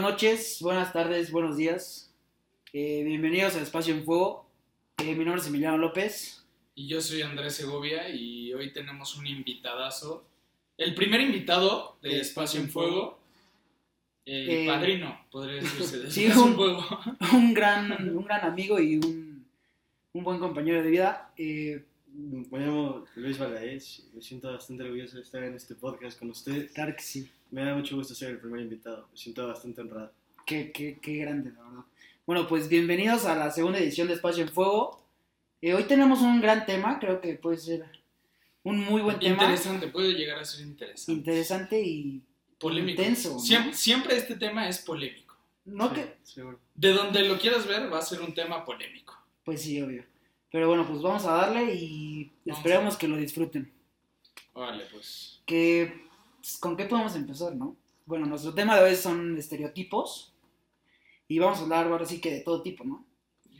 Buenas noches, buenas tardes, buenos días. Eh, bienvenidos a Espacio en Fuego. Eh, mi nombre es Emiliano López. Y yo soy Andrés Segovia y hoy tenemos un invitadazo. El primer invitado de De Espacio en Fuego. El Eh, padrino, podría decirse. de sí, un- Fuego. Un gran, un gran amigo y un, un buen compañero de vida. Eh, Me llamo Luis Balaez y me siento bastante orgulloso de estar en este podcast con ustedes. claro que sí. Me da mucho gusto ser el primer invitado, me siento bastante honrado. Qué, qué, qué grande, la verdad. Bueno, pues bienvenidos a la segunda edición de Espacio en Fuego. Eh, hoy tenemos un gran tema, creo que puede ser un muy buen tema. Interesante, puede llegar a ser interesante. Interesante y polémico. intenso, ¿no? Siempre, siempre este tema es polémico. no Sí, que... seguro. De donde lo quieras ver, va a ser un tema polémico. Pues sí, obvio. Pero bueno, pues vamos a darle y esperemos que lo disfruten. Órale, pues. que pues, con qué podemos empezar, ¿no? Bueno, nuestro tema de hoy son estereotipos y vamos a hablar ahora sí que de todo tipo, ¿no?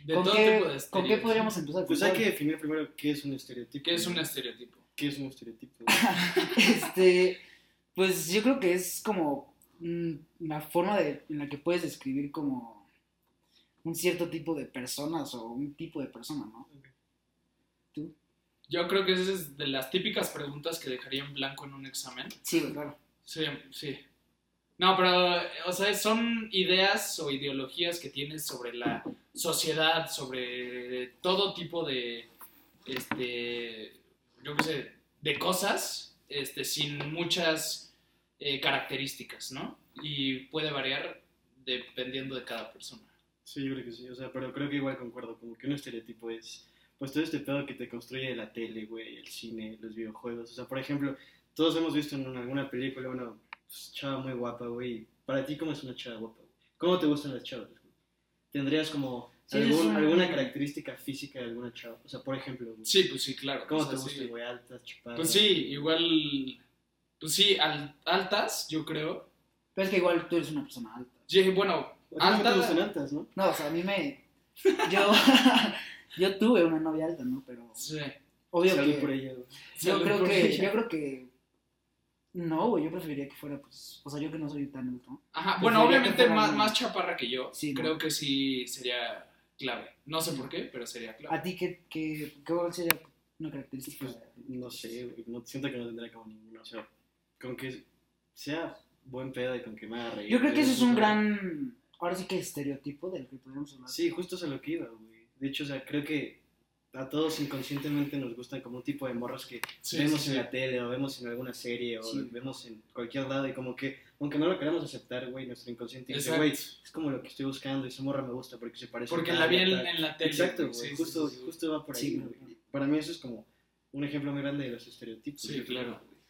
De ¿Con todo qué, tipo de ¿Con qué podríamos empezar? Pues hay que definir primero qué es un estereotipo. ¿Qué es un estereotipo? ¿Qué es un estereotipo? Este, pues yo creo que es como mm, una forma de, en la que puedes describir como un cierto tipo de personas o un tipo de persona, ¿no? ¿Tú? Yo creo que esa es de las típicas preguntas que dejaría en blanco en un examen. Sí, claro. Sí, sí. No, pero, o sea, son ideas o ideologías que tienes sobre la sociedad, sobre todo tipo de, este, yo qué sé, de cosas, este, sin muchas eh, características, ¿no? Y puede variar dependiendo de cada persona. Sí, yo creo que sí, o sea, pero creo que igual concuerdo, como que un estereotipo es, pues todo este pedo que te construye la tele, güey, el cine, los videojuegos, o sea, por ejemplo, todos hemos visto en alguna película una pues, chava muy guapa, güey, para ti, ¿cómo es una chava guapa? güey? ¿Cómo te gustan las chavas? güey? ¿Tendrías como Sí, algún- alguna característica física de alguna chava? O sea, por ejemplo, güey, Sí, pues sí, claro. ¿cómo o sea, te sí. gustan, güey, altas, chupadas? Pues sí, igual, pues sí, al- altas, yo creo. Pero es que igual tú eres una persona alta. Sí, bueno, ¿A ti no alta- te gustan altas, no? No, o sea, a mí me... Yo, yo tuve una novia alta, ¿no? Pero sí. obvio Salud que... por ella, güey. Yo Salud creo por que, ella. yo creo que no, güey, yo preferiría que fuera, pues, o sea, yo que no soy tan alto. Ajá, Preferiría bueno, obviamente fuera más, una- más chaparra que yo. Sí, ¿no? creo que sí sería clave. No sé por qué, pero sería clave. ¿A ti qué, qué, qué cuál sería una característica? Pues, no sé, güey, no, siento que no tendría como ninguna, o sea, con que sea buen pedo y con que me haga reír. Yo creo que ese es un gran, ahora sí que estereotipo del que podríamos hablar. Sí, justo a lo que iba, güey. De hecho, o sea, creo que a todos inconscientemente nos gustan como un tipo de morros que Sí, vemos sí, en sí. la tele o vemos en alguna serie o Sí. vemos en cualquier lado y como que, aunque no lo queramos aceptar, güey, nuestro inconsciente dice, güey, es como lo que estoy buscando, esa morra me gusta porque se parece a Porque la vi en, tal". en la tele. Exacto, güey, justo, sí, sí. justo va por ahí, güey. Para mí eso es como un ejemplo muy grande de los estereotipos. Sí, claro. güey.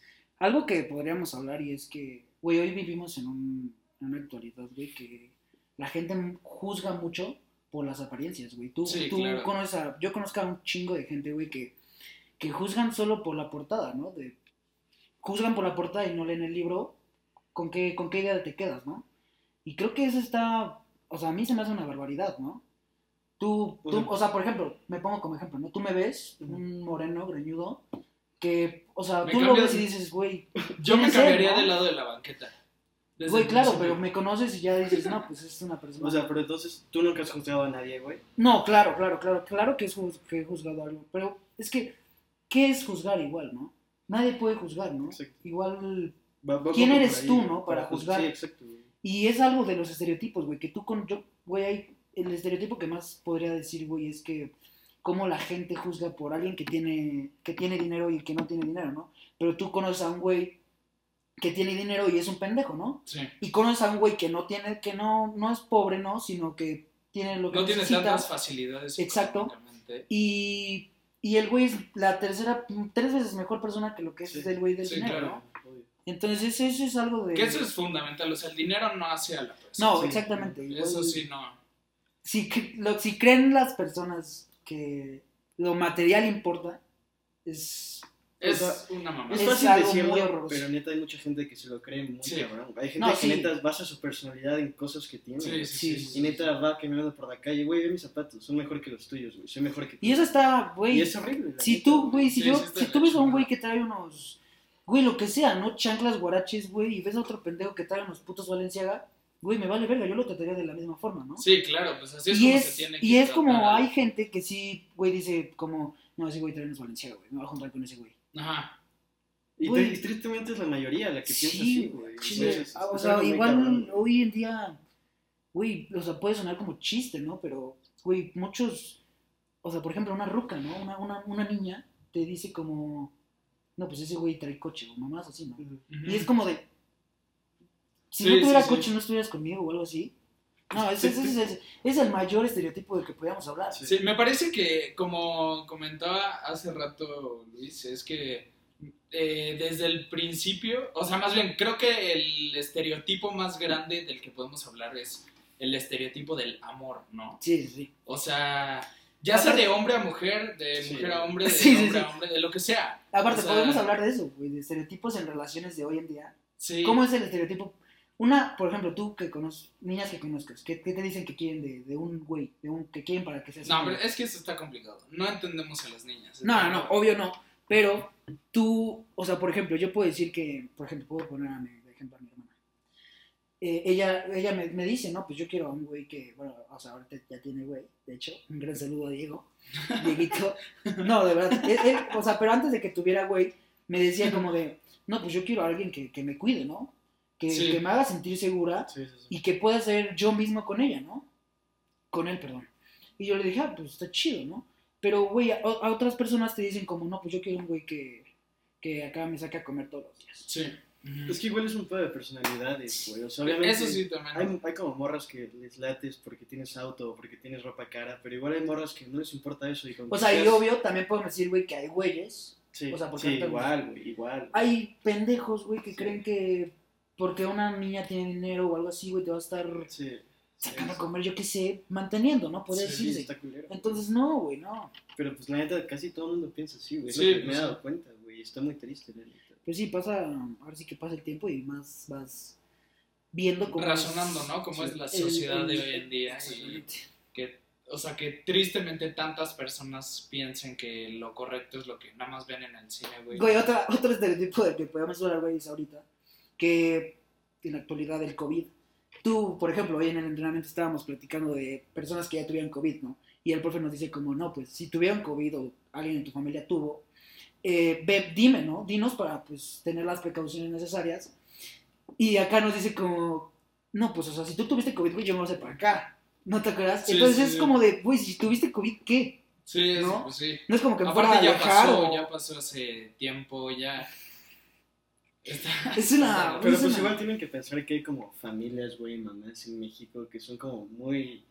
Algo que podríamos hablar y es que, güey, hoy vivimos en, un, en una actualidad, güey, que la gente juzga mucho por las apariencias, güey. Tú, Sí, tú claro. conoces a, yo conozco a un chingo de gente, güey, que, que juzgan solo por la portada, ¿no? De, juzgan por la portada y no leen el libro, ¿con qué, con qué idea te quedas, no? Y creo que eso está, o sea, a mí se me hace una barbaridad, ¿no? Tú, tú sea- o sea, por ejemplo, me pongo como ejemplo, ¿no? Tú me ves, un moreno, greñudo, que, o sea, Me tú lo ves y dices, güey, Yo me ser, cambiaría ¿no? del lado de la banqueta. Desde Güey, claro, pero me conoces y ya dices, no, pues es una persona. O sea, pero entonces tú nunca has juzgado a nadie, güey. no, claro, claro, claro, claro que, es que he juzgado algo, pero es que, ¿qué es juzgar igual, no? Nadie puede juzgar, ¿no? Exacto. Igual, Va- va un ¿Quién eres ahí, tú, no? Para juz- juzgar. Sí, exacto, güey. y es algo de los estereotipos, güey, que tú con, yo, güey, hay, el estereotipo que más podría decir, güey, es que cómo la gente juzga por alguien que tiene, que tiene dinero y que no tiene dinero, ¿no? Pero tú conoces a un güey que tiene dinero y es un pendejo, ¿no? Sí. y conoces a un güey que no tiene, que no, no es pobre, ¿no? Sino que tiene lo que No tiene necesita. tantas facilidades. Exacto. Y, y el güey es la tercera, tres veces mejor persona que lo que es Sí. el güey del Sí, dinero, claro. ¿no? Obvio. Entonces eso es algo de... Que eso es fundamental. O sea, el dinero no hace a la persona. No, exactamente. igual- Eso sí, no. Si, lo- si creen las personas que lo material importa, es... Es O sea, una mamá. Es Es fácil algo decirlo, pero neta hay mucha gente que se lo cree muy Sí. cabrón. Hay gente No, que sí. neta basa su personalidad en cosas que tiene. Sí, güey. sí, Sí, sí. sí, Y neta va caminando por la calle, güey, ve mis zapatos, son mejor que los tuyos, güey, soy mejor que tú. Y eso está, güey... Y es horrible. Si neta, tú, güey, si Sí, yo, si tú ves a un güey que trae unos, güey, lo que sea, ¿no? Chanclas, guaraches, güey, y ves a otro pendejo que trae unos putos Valenciaga, güey, me vale verga, yo lo trataría de la misma forma, ¿no? Sí, claro, pues así es y como es, se tiene que y es como hay gente que sí, güey, dice como, no, ese güey también es valenciano, güey, me voy a juntar con ese güey. Ajá. Y, tristemente es la mayoría la que piensa Sí, así, güey. sí, Entonces, ah, o es sea, igual hoy en día, güey, o sea, puede sonar como chiste, ¿no? Pero, güey, muchos, o sea, por ejemplo, una ruca, ¿no? Una, una, una niña te dice como, no, pues ese güey trae coche, o mamás así, ¿no? Y es como de, si Sí, no tuviera sí, sí. coche, no estuvieras conmigo o algo así. No, ese, ese- ese- ese- es el mayor estereotipo del que podíamos hablar. Sí. Sí, me parece que, como comentaba hace rato Luis, es que eh, desde el principio, o sea, más bien, creo que el estereotipo más grande del que podemos hablar es el estereotipo del amor, ¿no? Sí, sí, sí. O sea, ya sea de hombre a mujer, de Sí. mujer a hombre, de Sí, sí, hombre sí. a hombre, de lo que sea. Aparte, O sea, podemos hablar de eso, güey, de estereotipos en relaciones de hoy en día. Sí. ¿Cómo es el estereotipo? Una, por ejemplo, tú que conoces, niñas que conozcas, ¿qué, qué te dicen que quieren de, de un güey? De un, que quieren para que seas No, pero es que eso está complicado. No entendemos a las niñas. No, no, no, obvio no. Pero tú, o sea, por ejemplo, yo puedo decir que, por ejemplo, puedo poner a mi, de ejemplo a mi hermana. Eh, ella ella me, me dice, no, pues yo quiero a un güey que, bueno, o sea, ahorita ya tiene güey, de hecho, un gran saludo a Diego, Dieguito. No, de verdad, él- él, o sea, pero antes de que tuviera güey, me decía como de, no, pues yo quiero a alguien que, que me cuide, ¿no? Que, Sí. que me haga sentir segura Sí, sí, sí. y que pueda ser yo mismo con ella, ¿no? Con él, perdón. Y yo le dije, ah, pues está chido, ¿no? Pero, güey, a, a otras personas te dicen como, no, pues yo quiero un güey que, que acá me saque a comer todos los días. Sí. Es que igual es un pedo de personalidades, güey. O sea, obviamente. Eso sí también. Hay, hay como morras que les lates porque tienes auto o porque tienes ropa cara, pero igual hay morras que no les importa eso. Y con O sea, y obvio, también podemos decir, güey, que hay güeyes, Sí, o sea, porque sí, ahorita- igual, güey, igual. hay pendejos, güey, que Sí. creen que porque una niña tiene dinero o algo así, güey, te va a estar Sí. sacando a comer, yo qué sé, manteniendo, ¿no? Puede sí, decirse. está culero. Entonces, no, güey, no. Pero pues la neta, casi todo el mundo piensa así, güey. Sí, me pues, he sí. dado cuenta, güey. Está muy triste, la neta. Pues sí, pasa, ahora sí que pasa el tiempo y más vas viendo cómo... Razonando, es- ¿no? Cómo Sí. es la el- sociedad de hoy en día. Y que, o sea, que tristemente tantas personas piensen que lo correcto es lo que nada más ven en el cine, güey. Güey, otra, otro estereotipo del que podemos hablar, güey, es ahorita, que en la actualidad el COVID. Tú, por ejemplo, hoy en el entrenamiento estábamos platicando de personas que ya tuvieron COVID, ¿no? Y el profe nos dice como, no, pues si tuvieron COVID o alguien en tu familia tuvo, eh, ve, dime, ¿no? Dinos para, pues, tener las precauciones necesarias. Y acá nos dice como, no, pues, o sea, si tú tuviste COVID, güey, yo me voy a hacer para acá. ¿No te acuerdas? Sí, Entonces sí, es sí. como de, güey, si tuviste COVID, ¿qué? Sí, es- ¿no? pues sí. No es como que me fuera a ya pasó, o- ya pasó hace tiempo, ya... Es una- Pero es pues una- igual tienen que pensar que hay como familias, güey, mamás en México que son como muy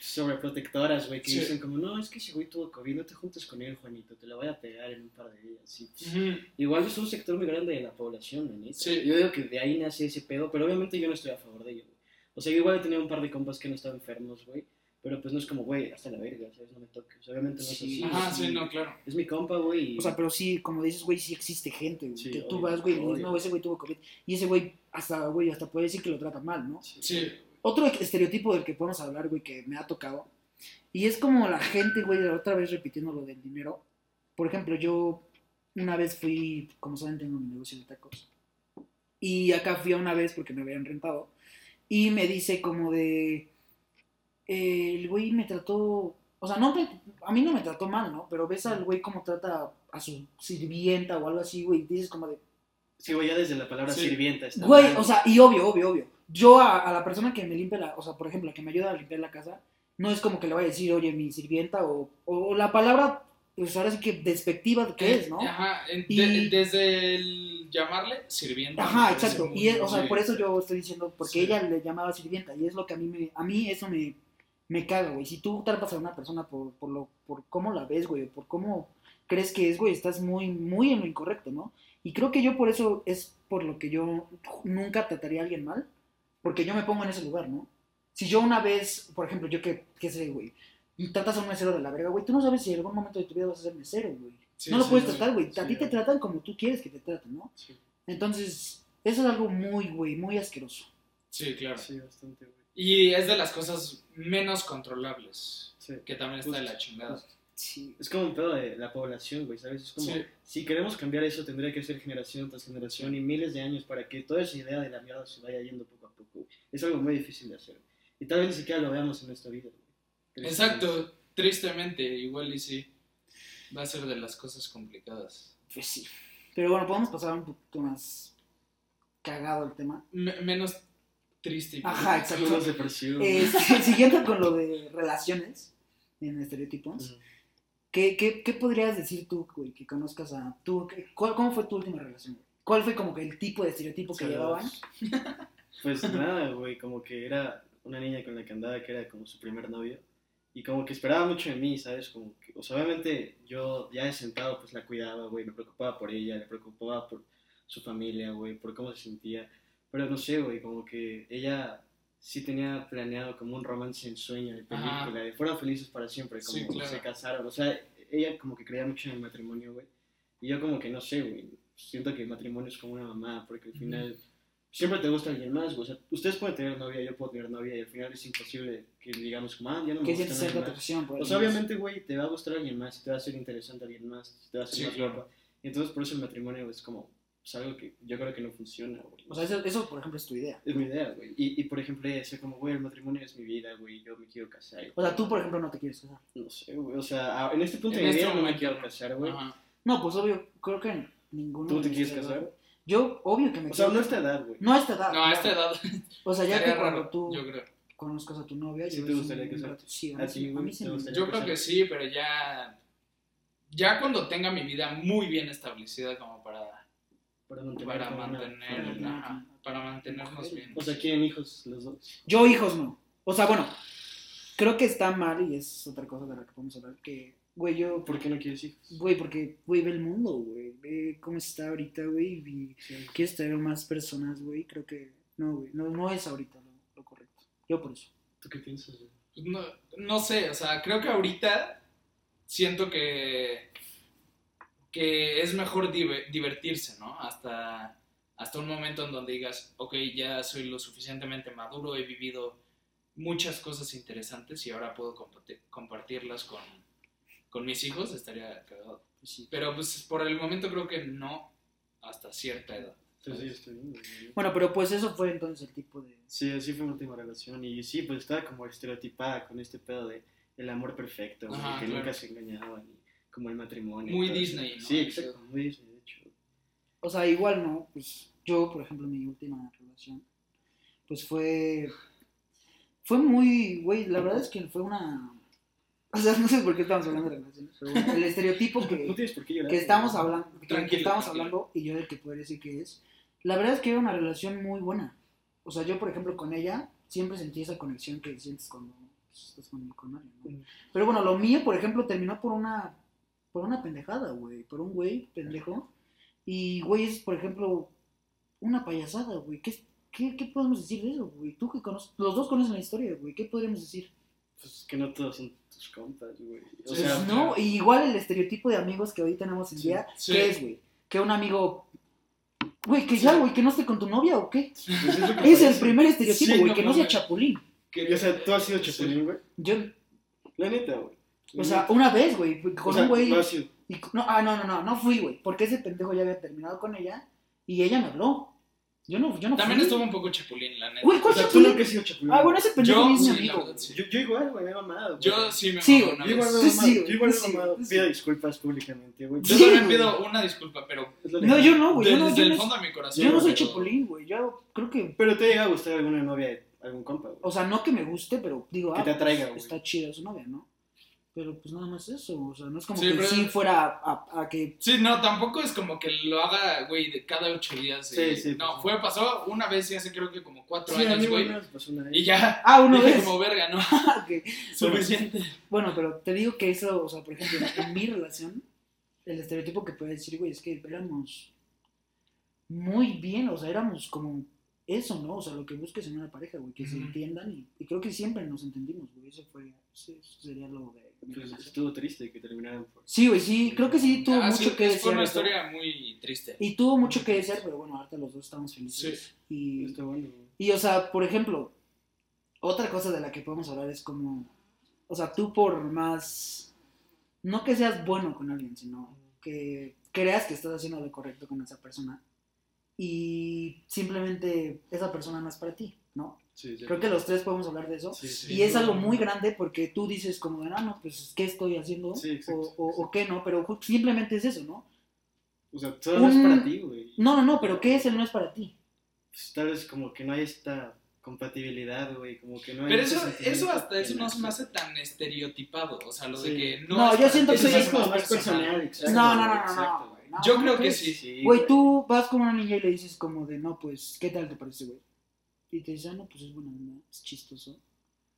sobreprotectoras, güey, que Sí. dicen como, no, es que ese güey tuvo COVID, no te juntes con él, Juanito, te la voy a pegar en un par de días. Y, pues, Ujú. Igual es un sector muy grande de la población, la neta. Sí. Yo digo que de ahí nace ese pedo, pero obviamente yo no estoy a favor de ello, güey. O sea, yo igual he tenido un par de compas que han estado enfermos, güey, pero pues no es como, güey, hasta la verga, ¿sabes? No me toques. Obviamente no es Sí. así. Es sí, mi- no, claro. Es mi compa, güey. O sea, pero sí, como dices, güey, sí existe gente, güey. Sí, que tú obvio, vas, güey, y dices, obvio. no, ese güey tuvo COVID. Y ese güey, hasta, güey, hasta puede decir que lo trata mal, ¿no? Sí. Otro estereotipo del que podemos hablar, güey, que me ha tocado. Y es como la gente, güey, otra vez repitiendo lo del dinero. Por ejemplo, yo una vez fui, como saben, tengo mi negocio de tacos. Y acá fui a una vez porque me habían rentado. Y me dice como de... eh, el güey me trató... O sea, no me- a mí no me trató mal, ¿no? Pero ves al güey cómo trata a su sirvienta o algo así, güey. y Dices como de... Sí, güey, ya desde la palabra Sí. sirvienta está Güey, mal. o sea, y obvio, obvio, obvio. Yo a, a la persona que me limpia la, o sea, por ejemplo, la que me ayuda a limpiar la casa, no es como que le vaya a decir, oye, mi sirvienta, o, o la palabra, pues ahora sí que despectiva que es, ¿no? Ajá, en- Y- de- desde el llamarle sirviente. Ajá, exacto. Y es- o sea, sí. por eso yo estoy diciendo, porque Sí. ella le llamaba sirvienta, y es lo que a mí me, a mí eso me, me caga, güey. Si tú tratas a una persona por, por lo, por cómo la ves, güey, o por cómo crees que es, güey, estás muy, muy en lo incorrecto, ¿no? Y creo que yo por eso es por lo que yo nunca trataría a alguien mal, porque yo me pongo en ese lugar, ¿no? Si yo una vez, por ejemplo, yo que, qué sé, güey, tratas a un mesero de la verga, güey, tú no sabes si en algún momento de tu vida vas a ser mesero, güey. Sí, no lo sí, puedes tratar, güey. A sí, ti te tratan como tú quieres que te traten, ¿no? Sí, Entonces, eso es algo muy, güey, muy asqueroso. Sí, claro. sí, bastante, güey. Y es de las cosas menos controlables, Sí. que también está de la chingada. Sí. Es como un pedo de la población, güey, ¿sabes? Es como, Sí. si queremos cambiar eso, tendría que ser generación tras generación y miles de años para que toda esa idea de la mierda se vaya yendo poco a poco. güey. Es algo muy difícil de hacer. Y tal vez ni siquiera lo veamos en nuestra vida. güey. Exacto, tristemente, igual y sí. Va a ser de las cosas complicadas. Pues sí. Pero bueno, podemos pasar un poquito más cagado el tema. Me- menos triste y Ajá, exacto. Depresión. Este, siguiendo con lo de relaciones en estereotipos. ¿qué, qué, qué podrías decir tú, güey, que conozcas a tú? cuál- ¿Cómo fue tu última relación? ¿Cuál fue como que el tipo de estereotipo que Saludos. llevaban? Pues nada, güey, como que era una niña con la que andaba que era como su primer novio. Y como que esperaba mucho de mí, ¿sabes? Como que, o sea, obviamente yo ya de sentado pues la cuidaba, güey, me preocupaba por ella, me preocupaba por su familia, güey, por cómo se sentía. Pero no sé, güey, como que ella sí tenía planeado como un romance en sueño de Ajá. película, de fueron felices para siempre, como Sí, claro. se casaron. O sea, ella como que creía mucho en el matrimonio, güey. Y yo como que no sé, güey, siento que el matrimonio es como una mamá, porque al final siempre te gusta alguien más, güey. O sea, ustedes pueden tener novia, yo puedo tener novia, y al final es imposible que digamos como, ah, ya no me ¿Qué gusta nadie más. atracción por O sea, obviamente, güey, te va a gustar alguien más, te va a ser interesante alguien más, te va a ser Sí, más claro. Y entonces por eso el matrimonio es como, es algo que yo creo que no funciona, güey. O sea, eso, eso, por ejemplo, es tu idea. es mi idea, güey. Y, y por ejemplo, decía como, güey, el matrimonio es mi vida, güey, yo me quiero casar. O sea, tú, por ejemplo, no te quieres casar. No sé, güey, o sea, en este punto En de mi este vida no me quiero casar, güey. Ajá. No, pues obvio, creo que ninguno. ¿Tú te quieres casar? Yo, obvio que me O sea, quiero no a esta edad, güey. No a esta edad. No, a esta edad O sea, ya que cuando raro, tú yo creo. conozcas a tu novia. ¿Sí yo te sí gustaría me- casarte? Sí, a ¿A mí, ti, sí- a mí? Yo creo que sí, pero ya. Ya cuando tenga mi vida muy bien establecida como para, Para mantener, para una mantener, ajá, para mantenernos bien. O sea, quieren hijos los dos. Yo hijos no. O sea, bueno, creo que está mal y es otra cosa de la que podemos hablar. Que, güey, yo, ¿Por qué no quieres hijos? güey, porque, güey, ve el mundo, güey. Ve cómo está ahorita, güey. Y Sí. quieres tener más personas, güey. Creo que, no, güey, no, no es ahorita lo, lo correcto. Yo por eso. ¿Tú qué piensas, güey? No, no sé, o sea, creo que ahorita siento que, que es mejor dive- divertirse, ¿no? Hasta, hasta un momento en donde digas, ok, ya soy lo suficientemente maduro, he vivido muchas cosas interesantes y ahora puedo comparti- compartirlas con, con mis hijos, estaría cagado. Sí. Pero pues por el momento creo que no, hasta cierta edad. Sí, sí, estoy bien. Bueno, pero pues eso fue entonces el tipo de... Sí, así fue mi última relación. Y sí, pues estaba como estereotipada con este pedo de el amor perfecto, Ajá, que claro. nunca se engañaban. Y como el matrimonio. Muy. Disney, ¿no? Sí, exacto, muy Disney, de hecho. O sea, igual no, pues yo, por ejemplo, mi última relación, pues fue, fue muy, güey, la verdad es que fue una, o sea, no sé por qué estamos hablando de relaciones, pero bueno, el estereotipo No que, tienes por qué llorar. que estamos hablando, que, que estamos hablando y yo del que podría decir que es, la verdad es que era una relación muy buena. O sea, yo, por ejemplo, con ella siempre sentí esa conexión que sientes cuando pues, estás con, con alguien, ¿no? Mm. Pero bueno, lo mío, por ejemplo, terminó por una, por una pendejada, güey, por un güey pendejo. Y, güey, es, por ejemplo, una payasada, güey. ¿Qué, qué, qué podemos decir de eso, güey? Tú que conoces, los dos conocen la historia, güey. ¿Qué podríamos decir? Pues que no todos son tus compas, güey. O Sí, sea, Pues no, y igual el estereotipo de amigos que hoy tenemos en Sí. día, Sí. ¿qué es, güey? Que un amigo... Güey, que ya, güey, que no esté con tu novia o qué. pues es el primer estereotipo, Sí, güey, no que no sea mames. chapulín. O sea, tú has sido chapulín, güey. Yo, La neta, güey. O sea, neta. una vez, güey, con O sea, un güey... no. Y, ah, no, no, no, no fui, güey. Porque ese pendejo ya había terminado con ella y ella me habló. Yo no, yo no También fui. estuvo un poco chapulín, la neta. Güey, O ¿cuál sea, tú chapulín? nunca has sido chapulín. Ah, bueno, ese pendejo Yo es mi amigo. verdad, sí. Yo, yo igual, güey, me he mamado. güey. Yo sí me Sí, una Yo igual vez. me he mamado. Yo igual me sí, he mamado. sí. Pido disculpas públicamente, güey. Yo Sí, también pido una disculpa, pero No, yo no, güey. Yo no, desde yo el fondo de mi corazón. yo no soy chapulín, güey. Yo creo que. Pero te llega a gustar alguna novia de algún compa, güey. O sea, no que me guste, pero digo, Que ah, te atraiga, pues, güey. está chida su novia, ¿no? Pero pues nada más eso. O sea, no es como Sí, que pero- sí fuera a, a- a que. Sí, no, tampoco es como que lo haga, güey, de cada ocho días. Sí, sí, No, pues, fue, pasó una vez y hace creo que como cuatro Sí, años, güey. una. Y ya, Ah, dije vez. como verga, ¿no? Suficiente. Bueno, pero te digo que eso, o sea, por ejemplo, en mi relación, el estereotipo que puedo decir, güey, es que éramos muy bien, o sea, éramos como eso, ¿no? O sea, lo que busques en una pareja, güey, que se entiendan y, y creo que siempre nos entendimos, güey, eso fue, eso sería lo de Pues estuvo triste que terminaran por... Sí, güey, sí, creo que sí tuvo Ah, mucho sí, que Fue desear. una eso. historia muy triste. Y tuvo mucho que desear, pero bueno, ahorita los dos estamos felices. Y, Está bueno, y, o sea, por ejemplo, otra cosa de la que podemos hablar es como, o sea, tú por más, no que seas bueno con alguien, sino que creas que estás haciendo lo correcto con esa persona y simplemente esa persona no es para ti. ¿no? Sí. Creo que los tres podemos hablar de eso. Sí, sí. y es algo muy grande porque tú dices como, de, ah, no, pues, ¿qué estoy haciendo? Sí, exacto, o, o, o exacto. qué no, pero simplemente es eso, ¿no? O sea, todo no es Un- para ti, güey. No, no, no, pero ¿qué es el no es para ti? Pues, tal vez como que no hay esta compatibilidad, güey, como que no hay Pero eso, eso hasta eso no se me hace tan estereotipado. O sea, lo de que no. No, yo siento que Eso es como más personal, exacto. No, no, no, no, exacto, no. No, Yo ¿cómo creo que sí. Sí, Güey, tú vas con una niña y le dices como de, no, pues, ¿qué tal te parece, güey? Y te dice, ah, no, pues es buena onda, es chistoso.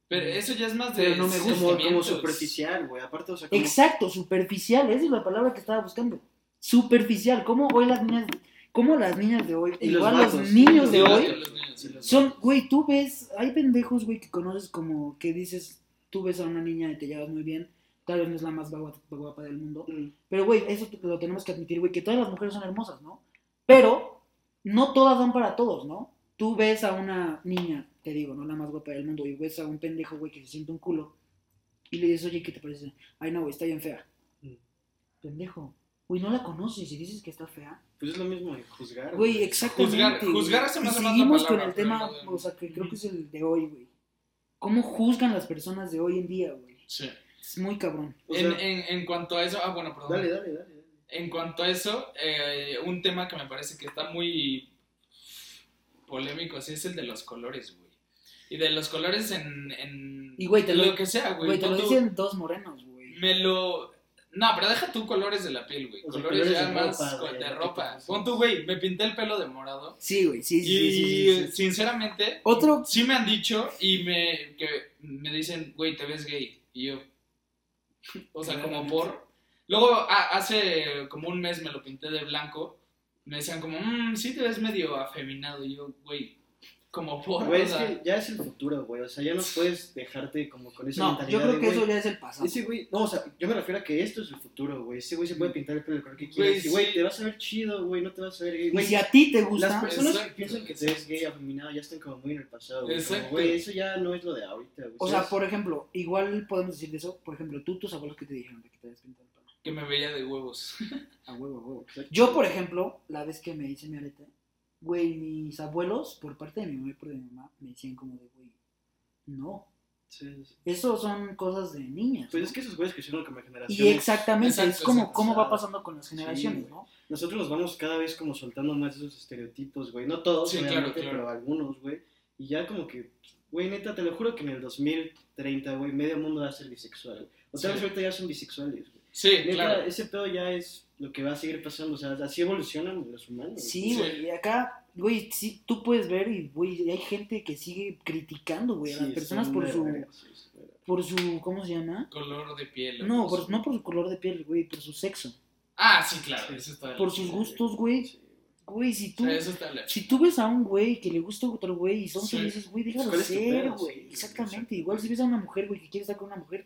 Pero eso ya es más de. Pero no me gusta. Como, superficial, güey. Aparte, o sea, como... Exacto, superficial, esa es la palabra que estaba buscando. Superficial, ¿cómo hoy las niñas, cómo las niñas de hoy, Y los igual los, vatos, niños de los hoy. Los niños, los son, güey, tú ves, hay pendejos, güey, que conoces como, que dices, tú ves a una niña y te llevas muy bien, tal vez no es la más guapa, guapa del mundo, Mm. pero, güey, eso lo tenemos que admitir, güey, que todas las mujeres son hermosas, ¿no? Pero no todas son para todos, ¿no? Tú ves a una niña, te digo, no la más guapa del mundo, y ves a un pendejo, güey, que se siente un culo, y le dices, oye, ¿qué te parece? Ay, no, güey, está bien fea. Mm. Pendejo. Güey, no la conoces y dices que está fea. Pues es lo mismo de juzgar. Güey, exactamente. Juzgar- güey. juzgar Y hace más la seguimos con el tema, o sea, que creo que es el de hoy, güey. ¿Cómo juzgan las personas de hoy en día, güey? Sí. Es muy cabrón. O En, sea, en, en cuanto a eso. Ah, bueno, perdón. dale, dale, dale. dale. En cuanto a eso, eh, un tema que me parece que está muy polémico así es el de los colores, güey. Y de los colores en, en Y, güey, te lo, lo- que sea, güey. Güey, te lo dicen dos morenos, güey. Me lo... No, pero deja tú colores de la piel, güey. O sea, colores, colores ya de más ropa, de de ropa. ropa, Pon sí. tú, güey, me pinté el pelo de morado. Sí, güey, sí, sí, y sí, sí, sí, sí. sinceramente, Otro- sí me han dicho y me, que me dicen, güey, te ves gay. Y yo, o sea, como por... Luego, ah, hace como un mes me lo pinté de blanco. Me decían como, mmm, sí te ves medio afeminado. Y yo, güey, como por... Güey, es que ya es el futuro, güey. O sea, ya no puedes dejarte como con esa No, mentalidad yo creo que eso ya es el pasado. Ese güey, no, o sea, yo me refiero a que esto es el futuro, güey. Ese güey se puede pintar el pelo del color que quiera. Güey, Y, güey, sí. te vas a ver chido, güey, no te vas a ver gay. Y Güey, si a ti te las gusta, personas que piensan que te ves gay afeminado ya están como muy en el pasado, güey. Como, Exacto. Güey, eso ya no es lo de ahorita, güey. o sea, por ejemplo, igual podemos decir de eso, por ejemplo, tú, tus abuelos que te dijeron de que te habías pintado el pelo. que me veía de huevos. A huevo, a huevo. Exacto. Yo, por ejemplo, la vez que me hice mi arete, güey, mis abuelos, por parte de mi mamá y por de mi mamá, me decían como de, güey, no. Sí, sí. Eso son cosas de niñas. Pues ¿no? es que esos güeyes crecieron como Y generaciones. exactamente, Exacto, es como exacto. cómo va pasando con las generaciones, Sí, ¿no? Nosotros nos vamos cada vez como soltando más esos estereotipos, güey. No todos, Sí, claro, pero algunos, güey. Y ya como que, güey, neta, te lo juro que en el 2030, güey, medio mundo va a ser bisexual. O vez ahorita ya son bisexuales, güey. Sí, Neta, claro. ese pedo ya es lo que va a seguir pasando. O sea, así evolucionan los humanos. Sí, Sí. güey, y acá, güey, sí, tú puedes ver y, güey, hay gente que sigue criticando, güey, a las personas son por su, por su, ¿cómo se llama? Color de piel. o No, por, no por su color de piel, güey, por su sexo. Ah, sí, claro. Sí. Eso está Por sus gustos, güey. Sí, güey. Si tú, Sí, eso está de la si tú ves a un güey que le gusta a otro güey y son Sí. felices, güey, déjalo ¿Cuál es tu ser, güey. Sí, Exactamente. Igual si ves a una mujer, güey, que quiere estar con una mujer,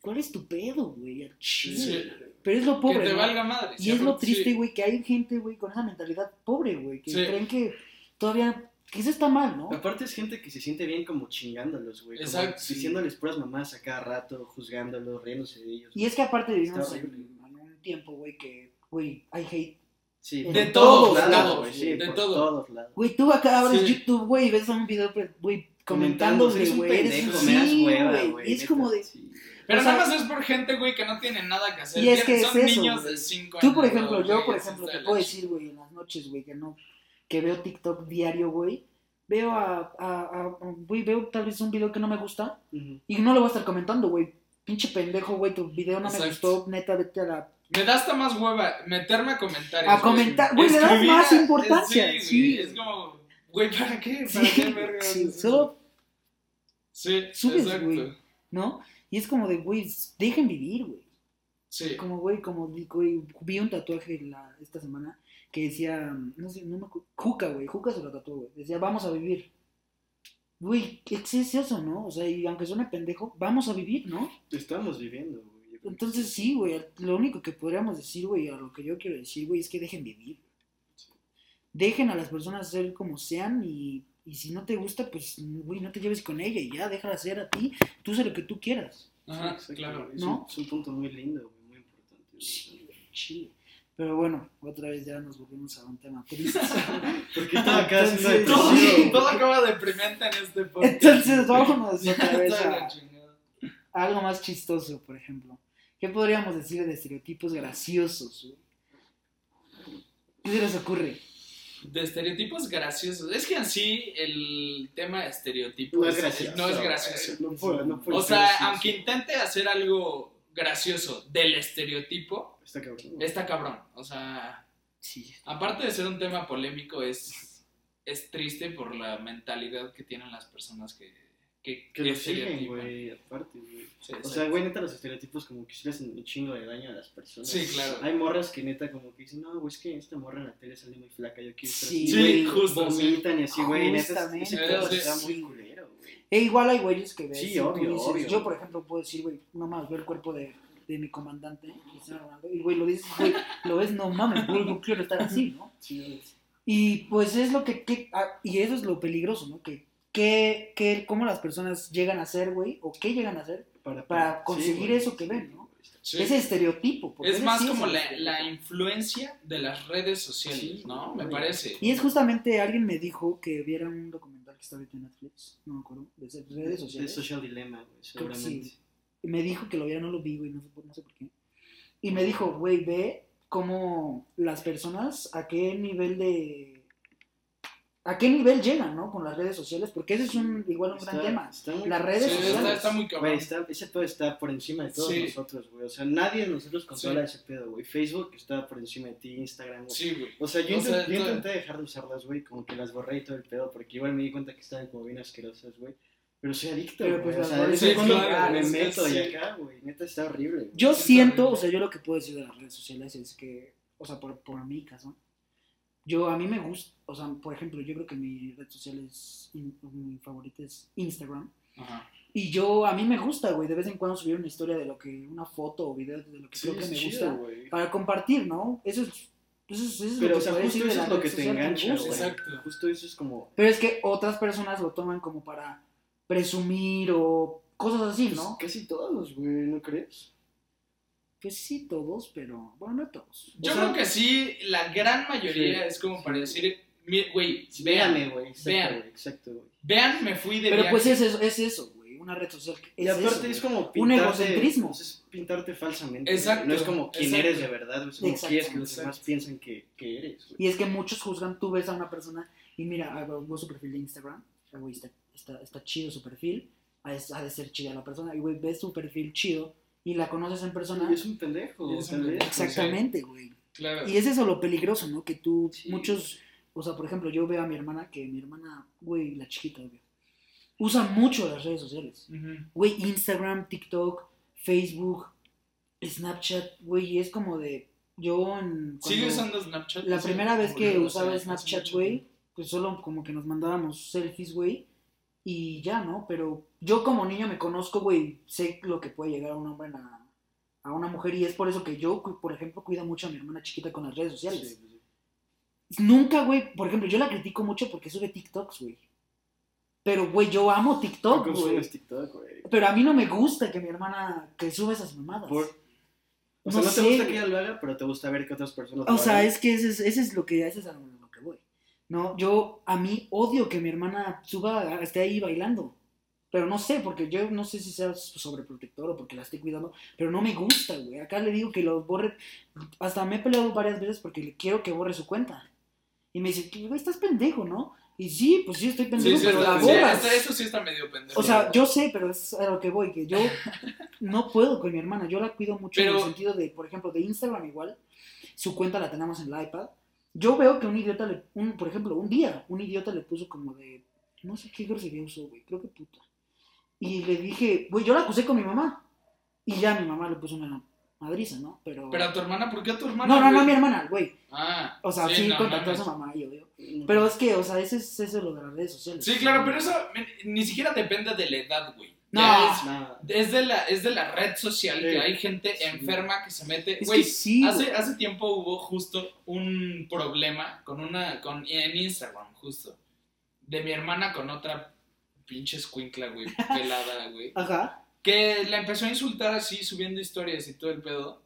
¿cuál es tu pedo, güey? Sí. Pero es lo Que pobre, te ¿no? valga madre. Y es lo triste, güey, que hay gente, güey, con esa mentalidad pobre, güey, que Sí. creen que todavía, que eso está mal, ¿no? Aparte es gente que se siente bien como chingándolos, güey. como Exacto, sí. Diciéndoles puras mamás a cada rato, juzgándolos, riéndose de ellos. Y es que aparte vivimos en, un tiempo, güey, que, güey, hay hate. Sí, De todos todos lados, güey. Sí, de todo. todos lados. Güey, tú acá abres Sí. YouTube, güey, y ves un video, pues, güey, eres un güey, pendejo, me das hueva, güey, es neta, como de, sí. Pero O sea, nada más es por gente, güey, que no tiene nada que hacer. Y es que son es eso, niños de 5 años. Tú, por ejemplo, yo, por ejemplo, te puedo decir, güey, en las noches, güey, que no, que veo TikTok diario, güey, veo a, güey, veo tal vez un video que no me gusta y no lo voy a estar comentando, güey. Pinche pendejo, güey, tu video no me gustó, neta, vete a la... Me da hasta más hueva meterme a comentarios. A comentar, güey, le das más importancia, Sí, sí. güey, es como, güey, ¿para qué? Sí, ¿Para qué, verga? sí, solo, Sí, subes, exacto. güey. ¿no? Y es como de, güey, dejen vivir, güey. Sí. Como, güey, como, güey, vi un tatuaje la, esta semana que decía, no sé, no me acuerdo, Juca, güey, Juca se lo tatuó, güey. Decía, vamos a vivir. Güey, ¿qué es eso, no? O sea, y aunque suene pendejo, vamos a vivir, ¿no? Estamos viviendo, güey. Entonces sí, güey, lo único que podríamos decir, güey, a lo que yo quiero decir, güey, es que dejen vivir. Dejen a las personas ser como sean y, y si no te gusta, pues, güey, no te lleves con ella y ya, déjala ser a ti, tú sé lo que tú quieras. Ajá, Sí, claro. Es, ¿No? un, es un punto muy lindo, güey, muy importante. güey. Sí. Pero bueno, otra vez ya nos volvimos a un tema triste. Porque todo acá haciendo Entonces, Todo, acaba deprimente en este podcast. Entonces, vámonos otra vez a, a algo más chistoso, por ejemplo. ¿Qué podríamos decir de estereotipos graciosos? güey? ¿Qué se les ocurre? De estereotipos graciosos. Es que en sí el tema de estereotipos No es gracioso. no es gracioso. No puedo, no puedo O sea, gracioso. aunque intente hacer algo gracioso del estereotipo, Está cabrón. está cabrón. O sea, Sí. aparte de ser un tema polémico, es, es triste por la mentalidad que tienen las personas que, que, Que lo siguen, güey, aparte, güey. Sí, O sea, güey, neta, los estereotipos como que sí le hacen un chingo de daño a las personas. Sí, claro. Hay morras que neta como que dicen, no, güey, es que esta morra en la tele sale muy flaca, yo quiero estar Sí. Sí, güey, justo, sí. Vomitan y así, güey, neta, ese pedo Sí, está sí. muy culero, güey. E igual hay güeyes que ves. Sí, obvio, dices- obvio. Yo, por ejemplo, puedo decir, güey, no más, veo el cuerpo de, de mi comandante, y güey, lo dices, güey, lo ves, no mames, güey, yo quiero estar así, ¿no? Sí. Y pues es lo que, que- ah, y eso es lo peligroso, ¿no? Que, que, que cómo las personas llegan a ser, güey, o qué llegan a ser, Para, Para conseguir güey, eso que sí, ven, ¿no? Sí. ese estereotipo. Es más sí como el la, la influencia de las redes sociales, Sí, ¿no? Me parece. Y es justamente, alguien me dijo que viera un documental que está ahorita en Netflix, no me acuerdo, de redes De sociales. Social Dilemma, güey, seguramente. sí. Y me dijo que lo viera, no lo vi, güey, no sé, no sé por qué. Y me dijo, güey, ve cómo las personas, a qué nivel de... ¿A qué nivel llegan, no? Con las redes sociales, porque ese es un, igual un gran tema. está muy- Las redes Sí, sociales. está, está muy Güey, cabrón. está, ese pedo está por encima de todos Sí. nosotros, güey. O sea, nadie de nosotros controla Sí. ese pedo, güey. Facebook está por encima de ti, Instagram, güey. Sí, güey. O sea, yo, O sea, intent- yo todo- intenté dejar de usarlas, güey, como que las borré y todo el pedo, porque igual me di cuenta que estaban como bien asquerosas, güey. Pero soy adicto, Pero, güey. pues, o sea, en cuando claro, me es- meto es- y sí. acá, güey. Neta está horrible, güey. Yo Sí, siento, o sea, yo lo que puedo decir de las redes sociales es que, o sea, por, por mi caso, yo a mí me gusta, o sea, por ejemplo, yo creo que mi red social es, in- mi favorita es Instagram. Ajá. Y yo, a mí me gusta, güey, de vez en cuando subir una historia de lo que, una foto o video de lo que Sí, creo que me chido, gusta, güey. para compartir, ¿no? Eso es, eso es, eso es Pero, lo o que sea, podría justo eso es lo que te engancha, gusta. güey. Exacto. Justo eso es como... Pero es que otras personas lo toman como para presumir o cosas así, pues, ¿no? casi todos, güey, ¿no crees? Pues sí, todos, pero, bueno, no todos. Yo O sea, creo que sí, la gran mayoría Sí, es como sí. para decir, güey, vean, Véame, güey. Exacto, vean. Exacto, güey. vean, me fui de Pero viaje. pues es eso, es eso, güey, una red social. que Y es aparte eso, es como Un pintarte, egocentrismo. pues, es pintarte falsamente. Exacto, güey. No es como quién exacto. eres de verdad, es como Exacto, quieres que los demás piensen que, que eres, güey. Y es que muchos juzgan, tú ves a una persona y mira, ah, güey, su perfil de Instagram, ah, güey, está, está, está chido su perfil, ha de, ha de ser chida la persona, y güey, ves su perfil chido y la conoces en persona. Y es un pendejo, Es un tal vez. pendejo. Exactamente, güey. Claro. Y es eso lo peligroso, ¿no? Que tú, Sí. muchos, o sea, por ejemplo, yo veo a mi hermana, que mi hermana, güey, la chiquita, güey, usa mucho las redes sociales. Güey, Instagram, TikTok, Facebook, Snapchat, güey, y es como de, yo en... ¿Sigue usando Snapchat? La primera vez que usaba Snapchat, güey, pues solo como que nos mandábamos selfies, güey, y ya, ¿no? Pero yo como niño me conozco, güey, sé lo que puede llegar a un hombre a, a una mujer y es por eso que yo, por ejemplo, cuido mucho a mi hermana chiquita con las redes sociales. Sí, sí. Nunca, güey, por ejemplo, yo la critico mucho porque sube TikToks, güey. Pero, güey, yo amo ¿Tú TikTok, güey. consumes TikTok, güey? Pero a mí no me gusta que mi hermana que sube esas mamadas. Por- O sea, No no, te sé, gusta que ella lo haga, pero te gusta ver que otras personas O lo sea, hagan. es que ese es, ese es lo que ese es a lo voy. No, yo a mí odio que mi hermana suba, esté ahí bailando. Pero no sé, porque yo no sé si sea sobreprotector o porque la estoy cuidando, pero no me gusta, güey. Acá le digo que lo borre. Hasta me he peleado varias veces porque le quiero que borre su cuenta. Y me dice, güey, estás pendejo, ¿no? Y sí, pues sí, estoy Sí, pendejo, sí, pero está- la sí, borras. está- eso sí está medio pendejo. O sea, yo sé, pero es a lo que voy, que yo no puedo con mi hermana. Yo la cuido mucho en Pero- el sentido de, por ejemplo, de Instagram igual. Su cuenta la tenemos en el iPad. Yo veo que un idiota, le, un, por ejemplo, un día, un idiota le puso como de, no sé qué grosería usó, güey, creo que puta. Y le dije, güey, yo la acusé con mi mamá. Y ya mi mamá le puso una madriza, ¿no? Pero... Pero a tu hermana, ¿por qué a tu hermana? no, no, no, güey? mi hermana, güey. Ah, O sea, sí, no contactó a su mamá y obvio. Pero es que, o sea, ese es, ese es lo de las redes sociales. Sí, claro, pero eso ni siquiera depende de la edad, güey. No. Es-. Es de, la, es de la red social Sí. que hay gente Sí. enferma que se mete. Güey, sí, hace, hace tiempo hubo justo un problema con una. Con, en Instagram, justo. De mi hermana con otra pinche escuincla, güey, pelada, güey. Ajá. Que la empezó a insultar así, subiendo historias y todo el pedo.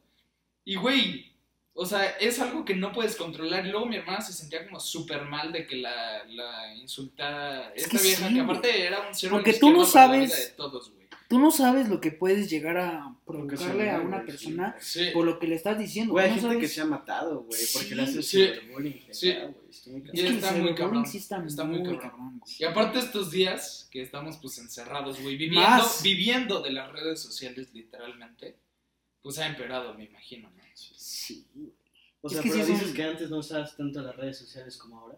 Y, güey, O sea, es algo que no puedes controlar. Y luego mi hermana se sentía como súper mal de que la, la insultara Es esta que vieja, sí, que güey. aparte era un cero Porque tú no la sabes- vida de todos, güey. Tú no sabes lo que puedes llegar a provocarle a una güey, persona Sí. por lo que le estás diciendo. Güey, hay gente que sabes- se ha matado, güey, porque le Sí, hace sí. cyberbullying. Sí. güey, está muy Es cabrón. Que está muy cyberbullying cabrón. sí está, Está muy, muy cabrón. Y aparte estos días que estamos pues encerrados, güey, viviendo, Más. viviendo de las redes sociales literalmente, pues ha empeorado, me imagino, ¿no? Sí, güey. O Es sea, que sí pero es un- dices que antes no usabas tanto las redes sociales como ahora.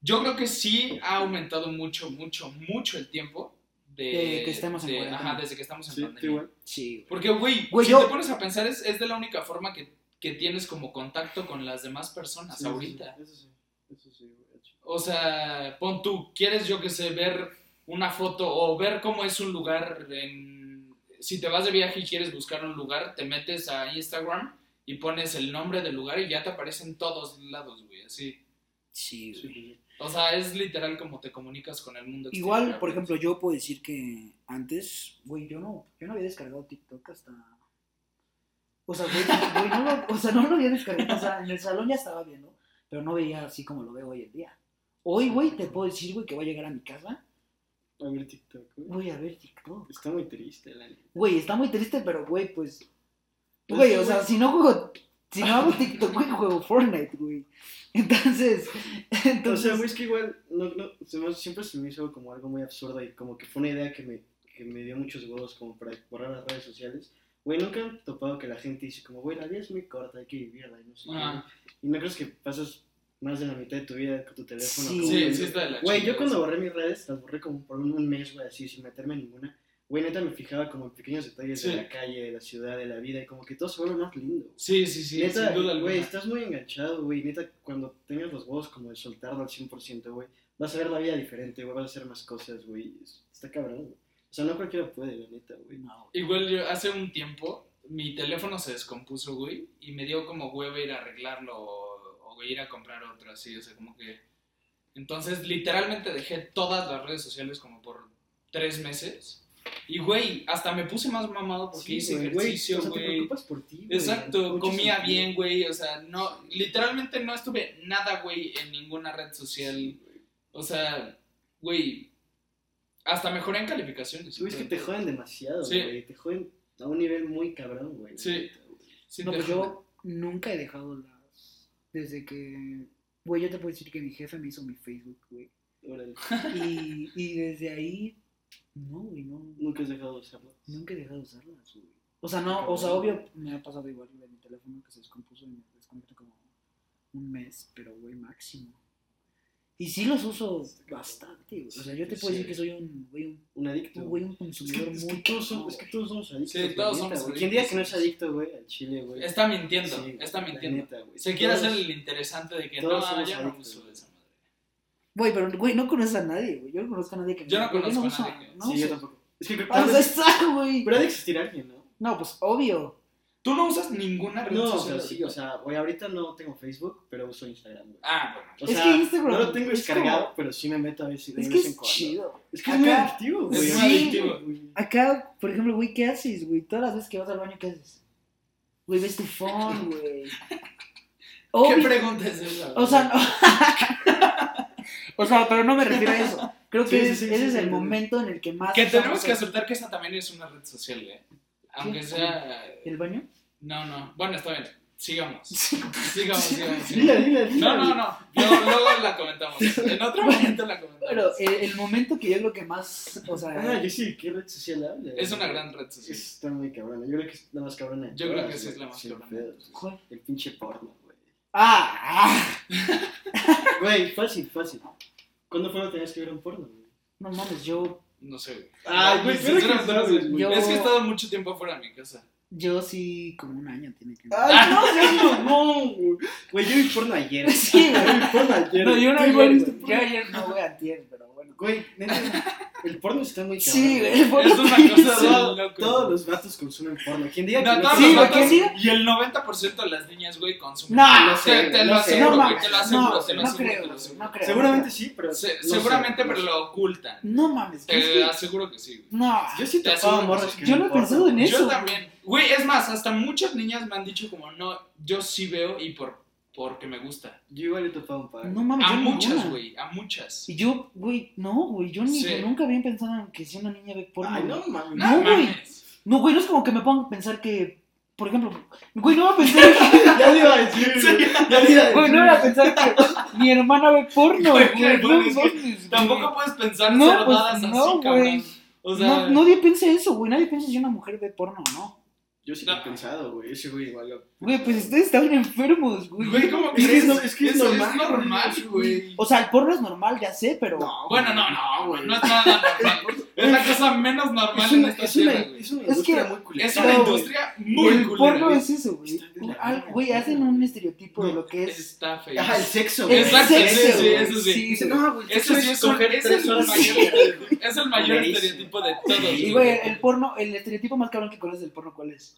Yo creo que sí ha aumentado mucho, mucho, mucho el tiempo de, De que estemos en de-. Ajá, desde que estamos en Sí, pandemia. igual. Sí, güey. Porque, güey, Güey, si yo- te pones a pensar, es, es de la única forma que, que tienes como contacto con las demás personas Sí, ahorita. sí, Eso sí, eso sí, güey. O sea, pon tú, quieres yo que sé, ver una foto o ver cómo es un lugar en... Si te vas de viaje y quieres buscar un lugar, te metes a Instagram y pones el nombre del lugar y ya te aparecen todos lados, güey, así. Sí, güey. sí. O sea, es literal como te comunicas con el mundo. Igual, exterior, por ejemplo, yo puedo decir que antes, güey, yo no, yo no había descargado TikTok hasta. O sea, güey, güey, no lo, o sea, no lo había descargado. O sea, en el salón ya estaba viendo, pero no veía así como lo veo hoy en día. Hoy, güey, te puedo decir, güey, que voy a llegar a mi casa, A ver TikTok, güey. voy a ver TikTok. Está muy triste, la. Güey, está muy triste, pero, güey, pues. Pues Güey, sí, o sea, güey. si no juego. Si no hago TikTok, güey, juego Fortnite, güey. Entonces. O Entonces. sea, güey, es que igual no, no, se me- siempre se me hizo como algo muy absurdo y como que fue una idea que me, que me dio muchos huevos como para borrar las redes sociales. Güey, nunca he topado que la gente dice como, güey, la vida es muy corta, hay que vivirla y no sé qué. Ajá. Y no crees que pasas más de la mitad de tu vida con tu teléfono. Sí. como, Sí, güey, sí está de la Güey, yo cuando borré mis redes, las borré como por un, un mes, güey, así, sin meterme en ninguna. Güey, neta me fijaba como en pequeños detalles Sí. de la calle, de la ciudad, de la vida, y como que todo se vuelve más lindo. Sí, sí, sí, neta, sin duda alguna. güey, estás muy enganchado, güey. Neta, cuando tengas los huevos como de soltarlo al 100%, güey, vas a ver la vida diferente, güey, vas a hacer más cosas, güey. Es- Está cabrón, güey. O sea, no cualquiera puede, la neta, güey. No, Igual yo hace un tiempo mi teléfono se descompuso, güey, y me dio como hueva ir a arreglarlo o, o ir a comprar otro así, o sea, como que... Entonces, literalmente dejé todas las redes sociales como por tres meses. Y, güey, hasta me puse más mamado porque Sí, hice güey, ejercicio, o sea, te güey. preocupas por ti, güey. Exacto, Mucho comía sentido. bien, güey, o sea, no, literalmente no estuve nada, güey, en ninguna red social. Sí, güey. O sea, güey, hasta mejoré en calificaciones. Güey, es que te joden demasiado, Sí. güey. Te joden a un nivel muy cabrón, güey. Sí. güey. Sí, No, pues yo nunca he dejado las. Desde que. Güey, yo te puedo decir que mi jefe me hizo mi Facebook, güey. Y, y desde ahí. No, güey, no. Nunca has dejado de usarlo. Nunca he dejado de usarlas, güey. O sea, no, o sea, obvio me ha pasado igual de mi teléfono que se descompuso y me desconecté como un mes, pero güey, máximo. Y sí los uso bastante, güey. O sea, yo te puedo Sí. decir que soy un, güey, un, Un adicto. un, güey, un Es consumidor es, que muy todos cabrón, somos, es que todos somos adictos. Sí, todos somos. Quien diga que no es adictos. adicto, güey, al chile, güey. Está mintiendo, Sí, está mintiendo. neta, güey. Se quiere hacer el interesante de que todos no, somos yo no adictos, uso esa madre. Güey, pero güey, no conoces a nadie, güey. Yo no conozco a nadie que Yo no conozco a nadie no Sí, yo tampoco. Es que creo que sea, está, güey. Pero ha de existir alguien, ¿no? No, pues obvio. Tú no usas ninguna red No, social. sea, sí, o sea, güey, ahorita no tengo Facebook, pero uso Instagram, güey. Ah, bueno. O Es sea, que Instagram no lo tengo es descargado, como- pero sí me meto a veces de Es que es chido. Es que es muy Acá- adictivo, Es güey. muy Sí, adictivo. güey. Acá, por ejemplo, güey, ¿qué haces, güey? Todas las veces que vas al baño, ¿qué haces? Güey, ves tu phone, güey. ¿Qué pregunta es esa? O sea, no. o sea, pero no me refiero a eso. Creo que Sí, sí, es- sí, ese sí, es sí, el sí. momento en el que más. que tenemos que aceptar que esa también es una red social, ¿eh? Aunque ¿Qué? sea... ¿El baño? No, no. Bueno, está bien. Sigamos. Sigamos, sigamos. Sigamos. dila, dila. No, no, no. Luego, luego la comentamos. En otro momento la comentamos. Pero el, el momento que yo creo que más. O sea. Ah, yo sí, ¿qué red social habla? Es una gran red social. Está muy cabrona. Yo creo que es la más cabrona. Yo creo que sí es la más cabrona. El pinche porno, güey. Ah, ah. Güey, fácil, fácil. ¿Cuándo fue la última vez que vieron porno, güey? No mames, yo. No sé, güey. Ay, güey, claro que no sabes, güey. Yo- Es que he estado mucho tiempo fuera de mi casa. Yo sí, como un año tiene que. Ay, no seas mamón, güey. Güey, yo vi porno ayer. Sí, güey. Yo vi porno ayer. No, yo no ayer, güey. Yo ayer no voy a antier, pero. Güey, neta, El porno está muy cabrón. Sí, güey, el porno Es una sí, cosa sí. loco. todos los vatos consumen porno. Quien diga No, que no todos Sí, los vatos que diga- y el 90% de las niñas, güey, consumen. No, no sé, te, te lo sé. aseguro, güey, te lo aseguro, no, te lo no aseguro, creo, te lo aseguro. no creo. Seguramente sí, pero. Se- no sé, seguramente, no pero sé. lo ocultan. No mames, ¿qué es Te que- aseguro que sí. güey. No, Yo sí Te aseguro que morras sí. que Yo no he porno, pensado en eso. Yo también. Güey, es más, hasta muchas niñas me han dicho como, no, yo sí veo y por porque me gusta. Yo igual he topado un par. no mames, A yo muchas, güey, a muchas. Y yo, güey, no, güey, yo ni, Sí. nunca había pensado en que si una niña ve porno. Ay, no mames. No, güey. No, güey, no es como que me pongan a pensar que, por ejemplo, güey, no voy a pensar, ya le iba a decir, güey. Ya le iba a güey, no voy a pensar que mi hermana ve porno, Güey, güey, no que güey. Tampoco puedes pensar No, cerdadas pues, así, no, cabrón. güey. O sea, No, nadie piensa eso, güey, nadie piensa si una mujer ve porno o no. Yo sí lo he pensado, güey. Ese güey igual. lo- Güey, pues ustedes están enfermos, güey. güey, ¿cómo Es que crees? es no- es que es Eso normal, Es normal, güey. güey. O sea, el porno es normal, ya sé, pero... No, Bueno, no, no, güey. No es nada normal. Es la cosa menos normal Es en esta es una, tierra, güey. es una Es industria que- muy culera. Es una No, güey. industria muy el culera, porno güey. es eso, güey. Güey, güey. hacen un estereotipo de lo que es... Está feo. Ajá, el sexo, El güey. Exacto, sí, eso sí. No, güey, Ese sí es, coger es tres el horas mayor, el estereotipo de todos. Y, güey, el porno, el estereotipo más cabrón que conoces del porno, ¿cuál es?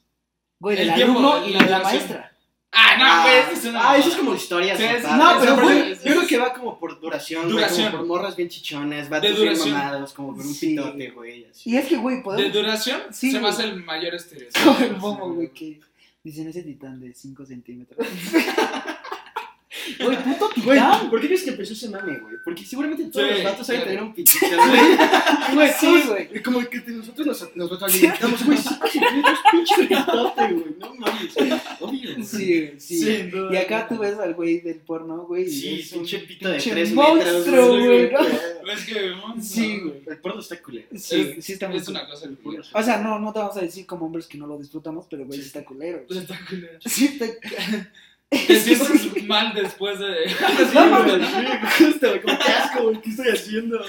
Güey, del El tiempo, alumno y la de la maestra. Ah, no, güey, eso es una Ah, eso es como historias. Sí, es- aparte. no, pero, güey, Yo creo que va como por duración, güey. Duración. Como por morras bien chichones, De vatos bien duración. mamados, como por un Sí. pitote, güey. así. Y es que, güey, De podemos... duración Sí, se me hace el mayor estereotipo. Como el momo, güey, que dicen ese titán de 5 centímetros. Güey, puto Güey, titán. ¿por qué crees que empezó ese mame, güey? Porque seguramente todos Sí, los vatos saben tener un pitito, güey. Güey, Sí, todos- güey. Como que nosotros nos, nos retroalimentamos, güey, 5 centímetros, pinche pitote, güey. No mames, obvio. Sí, güey, sí. Duda. Y acá tú ves al güey del porno, güey. Sí, es un pinche pito de pinche 3 monstruo, güey, ¿no? Es que, vamos, Sí, güey. El porno está culero. Sí, Es- sí está muy Es una cosa culera. O sea, no, no te vamos a decir como hombres que no lo disfrutamos, pero güey, sí está culero. Está culera. Sí está... Te sientes mal después de. No mames. Sí, justo, güey, como qué asco, güey, ¿qué estoy haciendo?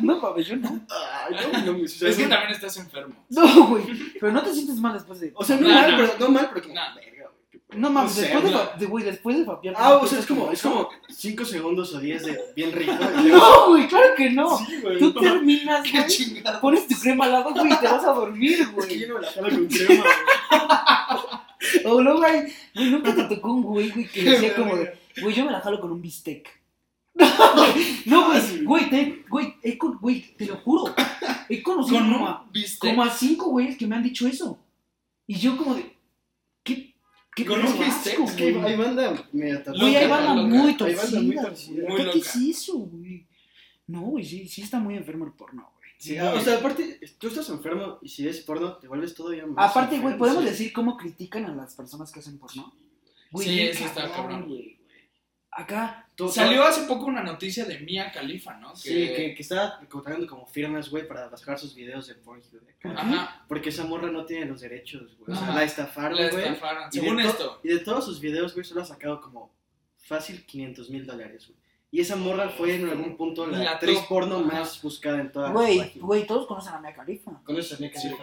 No, mames, yo no. Ay, no, no, güey, o sea, Es que no- también estás enfermo. No, güey. Pero no te sientes mal después de... O sea, no No, mal, no. pero no mal, pero como No. verga, güey. qué pedo. No mames, sé, después de, no. fa- de, güey, después de fapear. Ah, ¿no o sea, es como, es como 5 segundos o 10 de bien rico. luego- No, güey, claro que no. Sí, güey. Tú terminas, Qué güey, chingada. pones tu crema al lado, güey, y te vas a dormir, Es que güey. yo no me la jalo con crema, güey. O luego, güey, güey, nunca te tocó un güey, güey, que decía como de, güey, yo me la jalo con un bistec. No, güey, güey, te, güey, he con- güey, te lo juro. He conocido Con como, a, un bistec. como a cinco güeyes que me han dicho eso. Y yo como de, ¿qué? ¿Qué Con un bistec, Es que hay banda media Loca, Güey, hay banda loca. muy Hay banda muy torcida, torcida. Muy ¿Qué loca. es eso, güey? No, güey, sí, sí está muy enfermo el porno, güey. Sí, o sea, aparte, tú estás enfermo y si ves porno te vuelves todavía más. Aparte, güey, ¿podemos sí. decir cómo critican a las personas que hacen porno? Güey, Sí, eso está cabrón. güey. Acá, Tú- Salió hace poco una noticia de Mia Khalifa, ¿no? Sí, que, que estaba contratando como firmas, güey, para bajar sus videos de Pornhub. acá. Ajá, Porque esa morra no tiene los derechos, güey. O sea, la estafaron, la güey. estafaron. Según to- esto. Y de todos sus videos, güey, solo ha sacado como fácil 500 mil dólares, güey. Y esa morra fue en algún punto la, La actriz top. porno Ajá. más buscada en toda la güey, güey, todos conocen a Mia Khalifa. Con eso tenía que Sí. ser.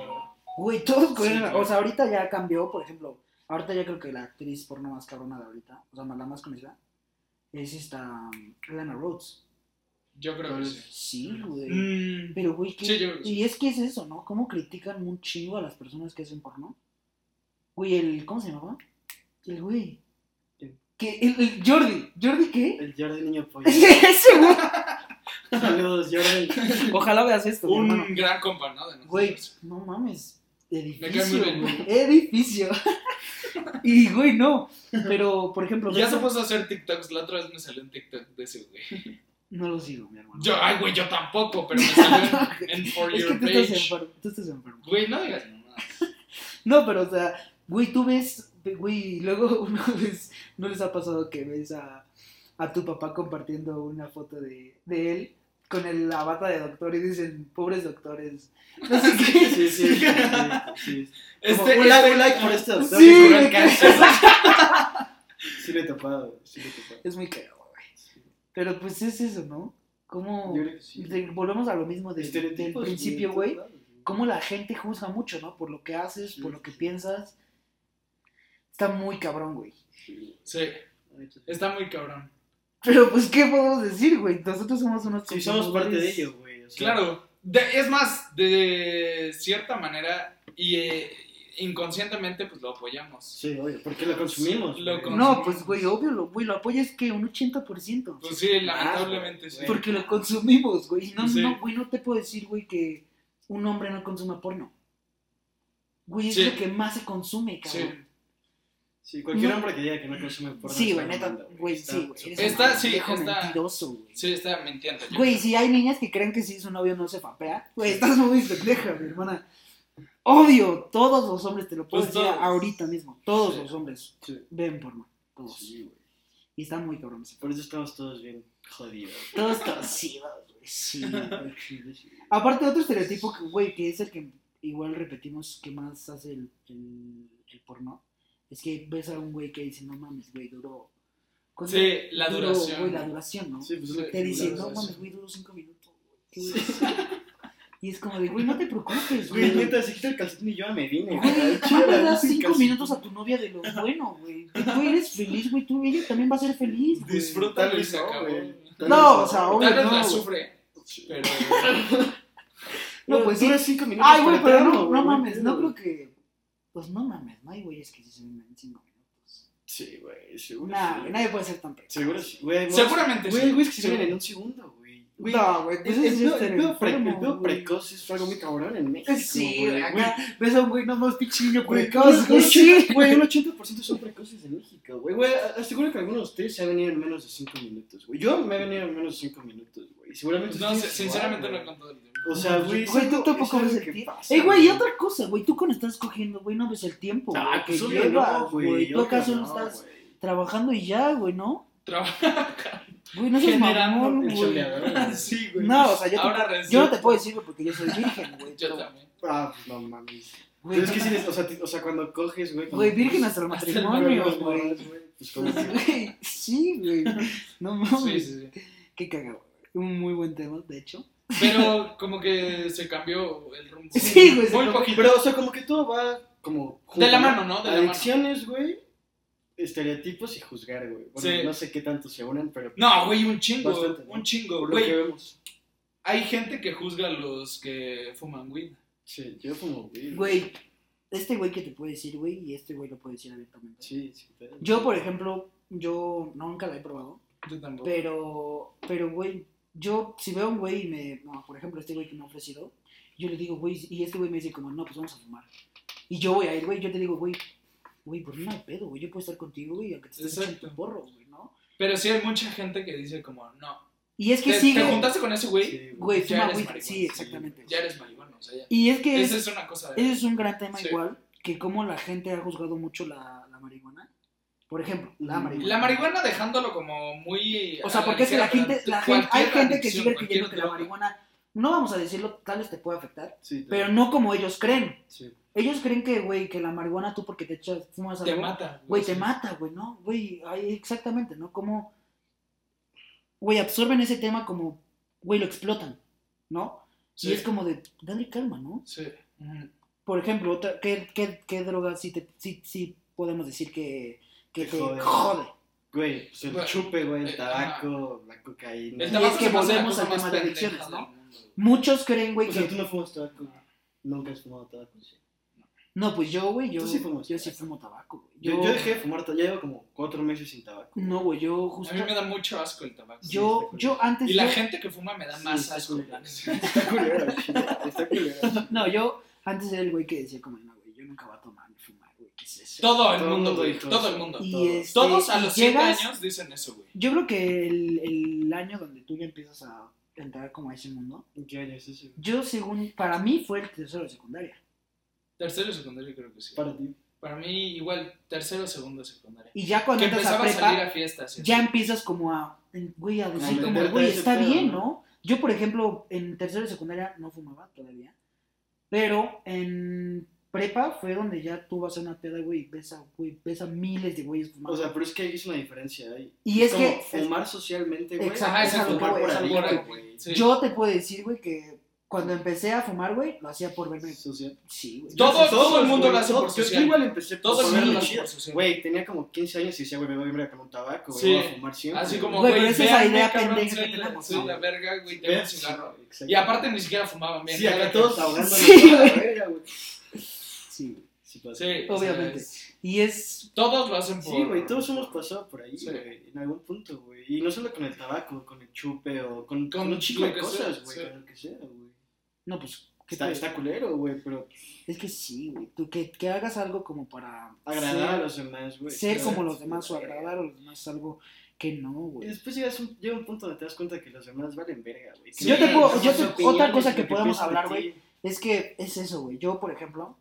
Güey, todos conocen, claro. o sea, ahorita ya cambió, por ejemplo, ahorita ya creo que la actriz porno más cabrona de ahorita, o sea, la más conocida, es esta um, Lana Rhodes. Yo creo que sí. Sí, güey. Mm, Pero, güey, ¿qué? Sí, yo creo que sí. y es que es eso, ¿no? ¿Cómo critican un chingo a las personas que hacen porno? Güey, el, ¿cómo se llamaba? El güey. El, el Jordi. ¿Jordi qué? El Jordi Niño Pollo. Ese güey. Saludos, Jordi. Ojalá veas esto, un hermano. gran compa, ¿no? De nosotros. Güey, no mames. Edificio, bien. Edificio. y, güey, no. Pero, por ejemplo, Ya se puso a hacer TikToks. La otra vez me salió un TikTok de ese güey. no lo sigo, mi hermano. Yo, ay, güey, yo tampoco, pero me salió en, en For es que Your tú estás enfermo. Tú estás enfermo. Güey, no digas mamadas. No, pero, o sea, güey, tú ves, güey, luego una vez, ¿no les ha pasado que ves a, a tu papá compartiendo una foto de, de él con el, la bata de doctor y dicen, pobres doctores? No sé qué. Sí, sí, sí. sí, sí. Como, Este, un, like, este- un like por este doctor Sí, que curó el cáncer. Sí le he topado, sí le he topado. Es muy cagado, güey. Pero pues es eso, ¿no? Como, de- volvemos a lo mismo de- del principio, güey. Cómo la gente juzga mucho, ¿no? Por lo que haces, por lo que sí. piensas. Está muy cabrón, güey. Sí. Está muy cabrón. Pero pues, ¿qué podemos decir, güey? Nosotros somos unos Sí, somos parte de ello, güey. o sea, Claro, de- es más, de cierta manera y eh, inconscientemente pues lo apoyamos. Sí, obvio, porque lo consumimos. Lo güey. con- No, pues, güey, obvio, lo, güey, lo apoyas que un 80%. Pues sí, lamentablemente sí. Porque lo consumimos, güey. No, Sí. no, güey, no te puedo decir, güey, que un hombre no consuma porno. Güey, es Sí. lo que más se consume, cabrón. Sí, cualquier No. hombre que diga que no consume porno. Sí, está güey, neta, güey, sí, güey. Eres Está- un sí, está- mentiroso, güey. Sí, está mintiendo. Güey, si hay niñas que creen que si su novio no se fapea, güey, estás muy pendeja, mi hermana. Obvio, todos los hombres, te lo puedo Pues decir todos. ahorita mismo. Todos Sí. los hombres Sí, ven porno. Todos. sí, güey. Y está muy cabrón. Por eso estamos todos bien jodidos. Todos torcidos, güey. Sí, güey. Sí, sí. Aparte, otro estereotipo, que, güey, que es el que igual repetimos que más hace el, el, el porno, es que ves a un güey que dice, no mames, güey, duró. ¿cuánto Sí, la duró, duración. Güey, la duración, ¿no? Sí, pues es lo que Te dice, no mames, güey, duró cinco minutos. güey. Qué güey. y es como de, güey, no te preocupes, Güey, güey. neta, se quita el calcetín y yo ya me vine. Güey, Al ¿cómo chile, le das cinco minutos a tu novia de lo bueno, güey? Tú eres feliz, güey, tú, ella también va a ser feliz, güey. Disfrútalo Tal y se no, acabó. No, o sea, obvio Tal vez no, la sufre, pero... No, pues sí. Dura cinco minutos. Ay, güey, pero no, no mames, no creo que. Pues no mames, no hay güeyes que sí se ven en cinco minutos. Sí, güey, seguro. Nah, sí. güey, nadie puede ser tan pendejo. Seguro sí. Güey, Seguramente Güey, sí. hay güeyes que se ven en un segundo, güey. Güey, No, güey, pues el, es el, güey. precoz es algo muy cabrón en México. Sí, güey. güey, acá ves a un güey, no más pinche niño Güey, precoz, un güey, sí. 80%, güey, un 80% son precoces en México, güey. Güey, aseguro que algunos de ustedes se han venido en menos de 5 minutos, güey. Yo me he venido en menos de 5 minutos, güey. Seguramente No, sinceramente güey. no con todo el tiempo. O sea, güey, tú tampoco es ves el tiempo. Eh, güey, y otra cosa, güey, tú cuando estás cogiendo, güey, no ves el tiempo, Ah, güey, que llevas, no, güey. Tú acaso no estás güey. trabajando y ya, güey, ¿no? Trabaja Güey, no seas mamón, güey. Sí, güey. No, o sea, yo, Ahora te, resulta- yo no te puedo decir, güey, porque yo soy virgen, güey. Yo también. Ah, pues no mames. Güey, Pero es que no sí, o sea, o sea, cuando coges, güey. Güey, virgen hasta el hasta el matrimonio, güey. Pues Sí, güey. No Sí, mames. sí, sí. Qué cagado. Un muy buen tema, de hecho. Pero como que se cambió el rumbo. Sí, güey, Muy poquito. Pero, o sea, como que todo va como. De la junto, mano, ¿no? De la mano. Adicciones, güey. Estereotipos y juzgar, güey. Bueno, Sí. no sé qué tanto se unen, pero. No, güey, un chingo. Bastante, ¿no? Un chingo, por lo que güey. vemos. Hay gente que juzga a los que fuman weed. Sí, yo como. Güey. Güey, este güey que te puede decir, güey, y este güey lo puede decir abiertamente. Sí, sí. pero- Yo, por ejemplo, yo nunca la he probado, Yo tampoco. pero, pero, güey, yo si veo a un güey y me, no, por ejemplo, este güey que me ha ofrecido, yo le digo, güey, y este güey me dice como, no, pues vamos a fumar. Y yo voy a ir, güey, yo te digo, güey, güey, por mí no hay pedo, güey, yo puedo estar contigo, güey, aunque te estés echando Exacto. un porro, güey, ¿no? Pero sí hay mucha gente que dice como, no. Y es que ¿Te, sigue, te juntaste con ese güey? Sí, güey, Ya fuma eres güey, marihuana, sí, sí, exactamente. Ya eres marihuana, o sea, ya. Y es que Esa es, es una cosa de... ese es un gran tema Sí. igual, que como la gente ha juzgado mucho la, la marihuana. Por ejemplo, la Mm. marihuana. La marihuana dejándolo como muy... O sea, porque es que la gente, la gente, hay gente que sigue creyendo que la droga. marihuana, no vamos a decirlo, tal vez te puede afectar, Sí, pero no como ellos creen. Sí. Ellos creen que, güey, que la marihuana tú porque te echas, fumas Te mata. güey, te sí. mata, güey, ¿no? Güey, exactamente, ¿no? Como, güey, absorben ese tema como, güey, lo explotan, ¿no? Sí. Y es como de, dale calma, ¿no? Sí. Por ejemplo, otra, ¿qué, qué, qué drogas sí, te, sí, sí podemos decir que, que Te jode. jode? Güey, pues el Bueno, chupe, güey, eh, el tabaco, la cocaína. El Y tabaco es que volvemos al tema de adicciones, ¿no? Muchos creen, güey, O sea, que... tú no fumas tabaco. Nunca has fumado tabaco, sí. No, pues yo, güey, yo, sí fumas yo sí fumo tabaco, güey. Yo, yo dejé de fumar, ya llevo como cuatro meses sin tabaco. No, güey, yo A justo... mí me da mucho asco el tabaco. Yo, está yo antes... Y la yo- gente que fuma me da Sí, más asco. neta. Está culero, chile, está culero. No, yo antes era el güey que decía como, no, güey, yo nunca voy a tomar ni fumar, güey, ¿qué es eso? Todo el Todo mundo, güey. dijo Todo el mundo. Y este, Todos a los 7 llegas- años dicen eso, güey. Yo creo que el, el año donde tú ya empiezas a entrar como a ese mundo, ¿En qué año es ese? yo según, para mí fue el tercero de secundaria. Tercero y secundario creo que sí. Para ti. Para mí igual tercero, segundo, secundaria. Y ya cuando Que entras a salir a fiestas. ya así. empiezas como a, güey, a decir como, güey, está pedo, bien, ¿no? ¿no? Yo, por ejemplo, en tercero de secundaria no fumaba todavía, pero en prepa fue donde ya tú vas a una peda, güey, y ves a, güey, ves a miles de güeyes fumando. O sea, pero es que ahí es una diferencia ahí. Y es como que- Fumar socialmente, güey. Exacto, es es a fumar voy, por es a voy. güey. Sí. Yo te puedo decir, güey, que Cuando empecé a fumar, güey, lo hacía por verme. Social. Sí, güey. Todo- todo el mundo lo hace por yo- Yo social. igual empecé Todo por el mundo verme chido. social. Güey, tenía como 15 años y decía, güey, me voy a ver con un tabaco, güey, Sí. voy a fumar siempre. Así como, Güey, güey, pero esa es la idea pendeja que la- tenemos, la verga, güey, tengo un Ve- cigarro. Exacto. Y aparte ni siquiera fumaban bien. Sí, acá todos la verga, güey. Sí, güey. Sí. Sí, o sea, Obviamente. es- Y es. todos lo hacen por... Sí, güey, todos hemos pasado por ahí, Sí. güey, en algún punto, güey. Y no solo con el tabaco, con el chupe o con, Con con un chico de que cosas, sea, güey, sí. con lo que sea, güey. No, pues. ¿qué Está, te- está culero, güey, pero Es que sí, güey. Tú que, que hagas algo como para. agradar ser, a los demás, güey. Ser Sí, como sí, los sí, demás o güey. agradar a los demás es algo que no, güey. después llegas un, llega un punto donde te das cuenta que los demás valen verga, güey. Yo te puedo- Que yo te- otra cosa lo que podemos hablar, ti. Es que es eso, güey. Yo, por ejemplo,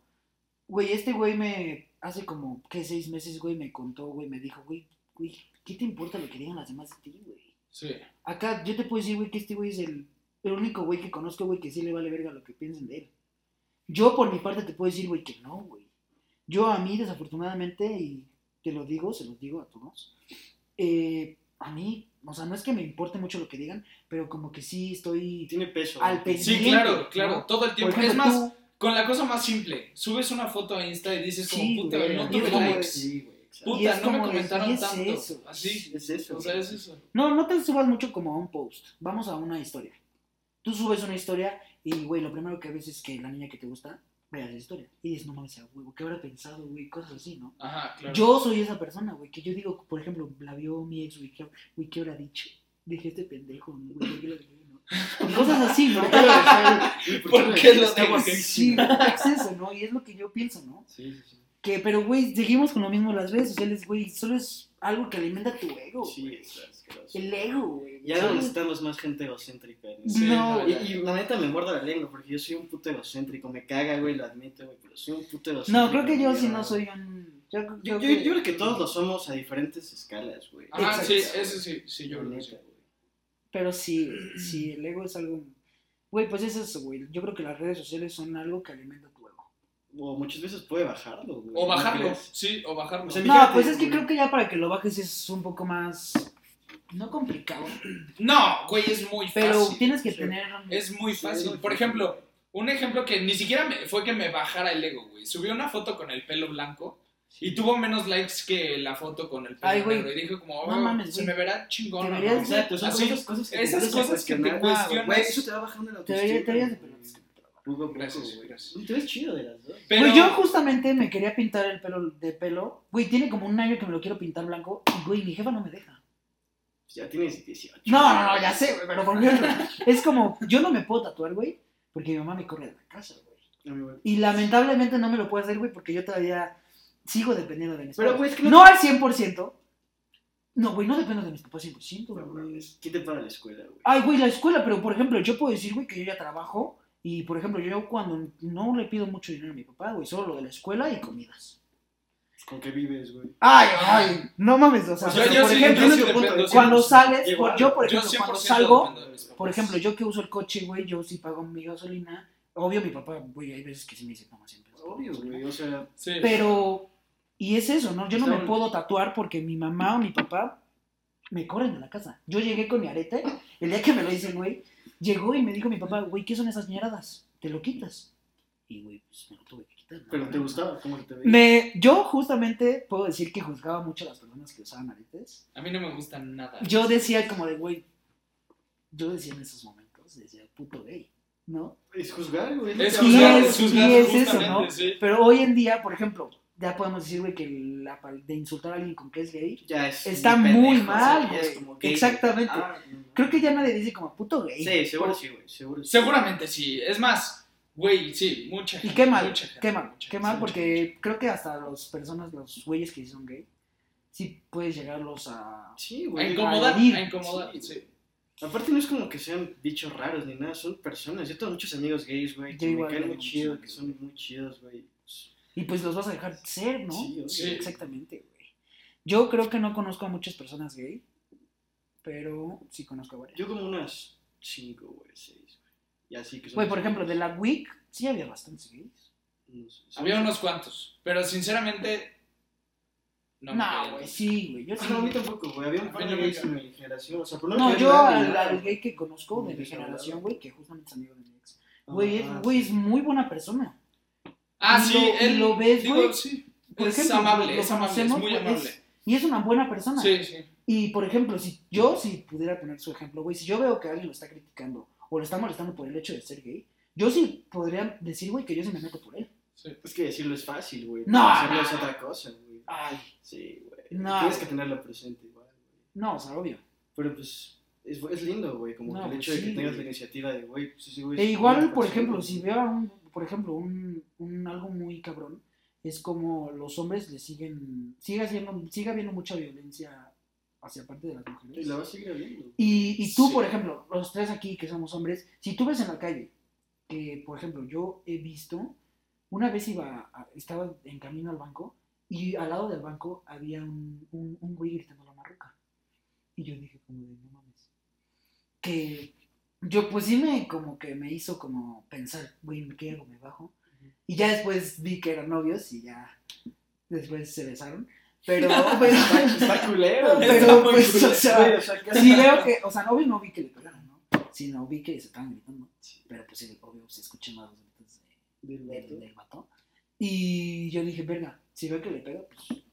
güey, este güey me. Hace como, ¿qué? Seis meses, güey, me contó, güey, me dijo, güey, güey, ¿qué te importa lo que digan las demás de ti, güey? Sí. Acá yo te puedo decir, güey, que este güey es el, el único güey que conozco, güey, que sí le vale verga lo que piensen de él. Yo, por mi parte, te puedo decir, güey, que no, güey. Yo, a mí, desafortunadamente, y te lo digo, se los digo a todos, eh, a mí, o sea, no es que me importe mucho lo que digan, pero como que sí estoy Tiene peso. al güey. Sí, pendiente. claro, claro, ¿no? todo el tiempo. ejemplo, es más, tú- con la cosa más simple, subes una foto a Insta y dices como, Sí, puta, güey, no tuve likes. Sí, Puta, no me comentaron y es tanto. eso. Así. Es eso. O sea, es eso. No, no te subas mucho como a un post. Vamos a una historia. Tú subes una historia y, güey, lo primero que ves es que la niña que te gusta vea esa historia. Y dices, no mames, a huevo, ¿qué habrá pensado, güey? Cosas así, ¿no? Ajá, claro. Yo soy esa persona, güey, que yo digo, por ejemplo, la vio mi ex, güey, ¿qué, güey, ¿qué habrá dicho? Dije, este pendejo, güey, ¿por qué lo cosas así, ¿no? ¿Y ¿Por qué lo dije? guapísimo. Sí, es eso, ¿no? Y es lo que yo pienso, ¿no? Sí, sí, sí. Que, pero, güey, seguimos con lo mismo en las redes sociales, güey, solo es algo que alimenta tu ego. Sí, güey. es asqueroso. El ego, güey. Ya no necesitamos más gente egocéntrica. ¿no? Sí, no, Y, y la neta me muerdo la lengua porque yo soy un puto egocéntrico. Me caga, güey, lo admito, güey, pero soy un puto egocéntrico. No, creo que yo sí ya. no soy un. Yo, Yo, yo yo, yo creo que todos lo somos a diferentes escalas, güey. Exacto. sí, eso sí, sí, yo creo que sí. Pero sí, sí, el ego es algo. Güey, pues es eso, güey. Yo creo que las redes sociales son algo que alimenta tu ego. O muchas veces puede bajarlo, güey. O ¿no bajarlo, sí, o bajarlo. O sea, No, pues es que creo que ya para que lo bajes es un poco más. No complicado. No, güey, es muy Pero fácil. tienes que sí. tener. Es muy Sí, fácil. es Por ejemplo, un ejemplo que ni siquiera me- fue que me bajara el ego, güey. Subí una foto con el pelo blanco y tuvo menos likes que la foto con el pelo Ay, güey. negro. Y dije como, No oh, mames, se güey. me verá chingón. ¿o no? Deberías de- Exacto, son Así, esas cosas que esas te cosas que te cuestionar. cuestionas. Güey, eso te va bajando la Te autoestima. te deberías de güey. pelar. Poco a poco, Gracias, güey. gracias. Te ves chido de las dos. Pero, Güey, yo justamente me quería pintar el pelo de pelo. Güey, tiene como un año que me lo quiero pintar blanco. Y, güey, mi jefa no me deja. Ya tienes 18. No, no, no, ya sé, güey, pero por ejemplo, es como, yo no me puedo tatuar, güey, porque mi mamá me corre de la casa, güey. No, mi güey. Y lamentablemente no me lo puedo hacer, güey, porque yo todavía sigo dependiendo de mis Pero, padres. güey, es que no- no al 100%. No, güey, no dependo de mis papás 100%, No, güey. ¿Quién te paga la escuela, güey? Ay, güey, la escuela, pero por ejemplo, yo puedo decir, güey, que yo ya trabajo. Y por ejemplo, yo cuando no le pido mucho dinero a mi papá, güey, solo lo de la escuela y comidas. ¿Con qué vives, güey? Ay, ay, no mames, o sea, yo por sí- ejemplo, yo sí punto, dependo, cuando 100%. sales, Igual, por- yo por Yo ejemplo, cuando 100% salgo. Por ejemplo, yo que uso el coche, güey, yo sí pago mi gasolina. Obvio, mi papá, güey, hay veces que sí me dice, no, siempre. Obvio, gasolina". güey. O sea, Sí. Pero, y es eso, ¿no? Yo no me puedo tatuar porque mi mamá o mi papá me corren de la casa. Yo llegué con mi arete, el día que me lo dicen, güey, llegó y me dijo mi papá, güey, ¿qué son esas ñeradas? ¿Te lo quitas? Y, güey, pues me lo tuve que quitar. ¿no? pero te gustaba cómo te veías. Me, yo justamente puedo decir que juzgaba mucho a las personas que usaban aretes. A mí no me gusta nada. Yo decía como de, güey, yo decía en esos momentos, decía, puto gay, ¿no? Es juzgar, güey. Es juzgar, es- es juzgar, y es eso, ¿no? sí. Pero hoy en día, por ejemplo, ya podemos decir, güey, que la, pal- de insultar a alguien con que es gay, Ya es está muy pendejo, mal, es como gay, Exactamente. Ah, no, creo que ya nadie dice como puto gay. Sí, seguro sí, güey. Seguro sí. Seguramente sí. Es más, güey, sí, mucha Y gente. qué mal, mucha gente, qué mal, mucha qué mal, mucha porque creo que hasta las personas, los güeyes que son gay, sí puedes llegarlos a... Sí, A güey. incomodar, agredir. a incomodar, Sí, sí. Aparte no es como que sean bichos raros ni nada, son personas. Yo tengo muchos amigos gays, güey, que me caen muy amigos que son muy chidos, güey. Y pues los vas a dejar ser, ¿no? Sí. Sí. Exactamente, güey. Yo creo que no conozco a muchas personas gay, pero sí conozco a varias. Yo como unas cinco, güey, seis, güey. Y así que son Güey, por ejemplo, de la WIC sí había bastantes gays. No sé, sí. Había unos cuantos. Pero sinceramente. No, No, güey, sí, güey. Yo sí. Ah, no, a mí tampoco, güey. Había un par de gays en mi generación. O sea, por no yo al, gay que conozco de mi generación, güey, que justamente es amigo de mi ex, güey, es, Ah, güey, sí. es muy buena persona. Ah, Y sí, lo- y él, lo ves, digo, güey, sí. Por es ejemplo, amable, lo es amable, es muy güey, amable. es- y es una buena persona. Sí, sí. Y por ejemplo, si yo, si pudiera poner su ejemplo, güey, si yo veo que alguien lo está criticando o lo está molestando por el hecho de ser gay, yo sí podría decir, güey, que yo sí me meto por él. sí. Es que decirlo es fácil, güey. No. Hacerlo es otra cosa, güey. Ay, Sí, güey. No. Tienes que tenerlo presente igual, güey. no, o sea, obvio. Pero pues es, es lindo, güey. Como No, que el pues hecho de que sí, tengas güey. la iniciativa de, güey, pues ese güey. E igual, por persona, ejemplo, güey. si veo a un, por ejemplo, un, un algo muy cabrón, es como los hombres le siguen, sigue haciendo, sigue habiendo mucha violencia hacia parte de las Y mujeres. la vas a seguir habiendo. Y, y tú, Sí. por ejemplo, los tres aquí que somos hombres, si tú ves en la calle, que por ejemplo yo he visto, una vez iba, a- estaba en camino al banco y al lado del banco había un, un, un güey gritando la marruca. Y yo dije como de, no mames. Que yo pues sí me como que me hizo como pensar, güey, ¿qué hago? ¿Me bajo? Y ya después vi que eran novios y ya después se besaron. Pero, pues, Está culero, güey. Pero, Está pues, culero, o sea, Sí veo que, o sea, obvio no vi que le pegaron, ¿no? Sino vi que se estaban gritando. Pero pues sí, obvio se escuchan más los gritos de- Del. Y yo dije, verga, si veo que le pega, pues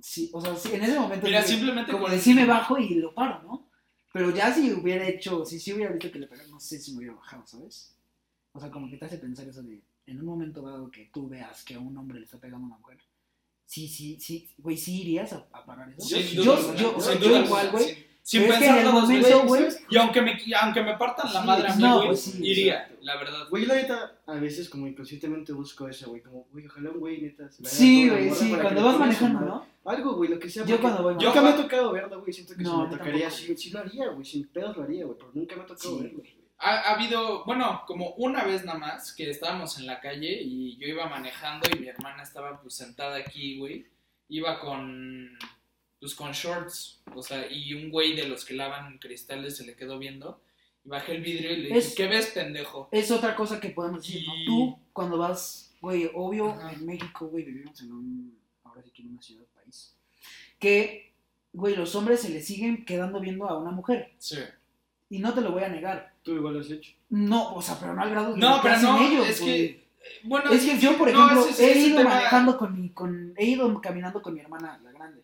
sí, o sea, sí, en ese momento Mira, simplemente como con- de sí me bajo y lo paro, ¿no? Pero ya si hubiera hecho, si sí hubiera visto que le pegaron, no sé si me hubiera bajado, ¿sabes? O sea, como que te hace pensar eso de, en un momento dado que tú veas que a un hombre le está pegando a una mujer, sí, sí, sí, güey, sí irías a, a parar eso. Yo, duda yo, yo, sin yo duda igual, güey. sin- Sin Pero es que en pensarlo el dos momento, veces. Y aunque me, aunque me partan la Sí, madre a mí, no, güey, pues sí, iría, exacto. la verdad. Güey, la neta, a veces como inconscientemente busco eso, güey. Como, güey, ojalá un güey, neta, se la Sí, güey, sí, cuando vas manejando. ¿no? Algo, güey, lo que sea. Yo cuando voy Nunca me ha tocado verlo, güey. Siento que No, me tocaría, tampoco. sí, lo haría, güey. Sin pedos lo haría, güey. Pero nunca me ha tocado Sí, verlo, güey. Ha, ha habido, bueno, como una vez nada más que estábamos en la calle y yo iba manejando y mi hermana estaba pues sentada aquí, güey. Iba con, pues con shorts, o sea, y un güey de los que lavan cristales se le quedó viendo. Y bajé el vidrio y le dije, Es- ¿qué ves, pendejo? Es otra cosa que podemos decir, ¿no? Y- Tú, cuando vas, güey, obvio, Ajá. en México, güey, vivimos en un, ahora sí que en una ciudad, que, güey, los hombres se le siguen quedando viendo a una mujer. Sí. Y no te lo voy a negar. Tú igual lo has hecho. No, o sea, pero no al grado de No, pero no, ellos, es güey. que, eh, bueno, Es que yo, por no, ejemplo, ese- he ese ido tema- manejando con mi, con, he ido caminando con mi hermana, la grande.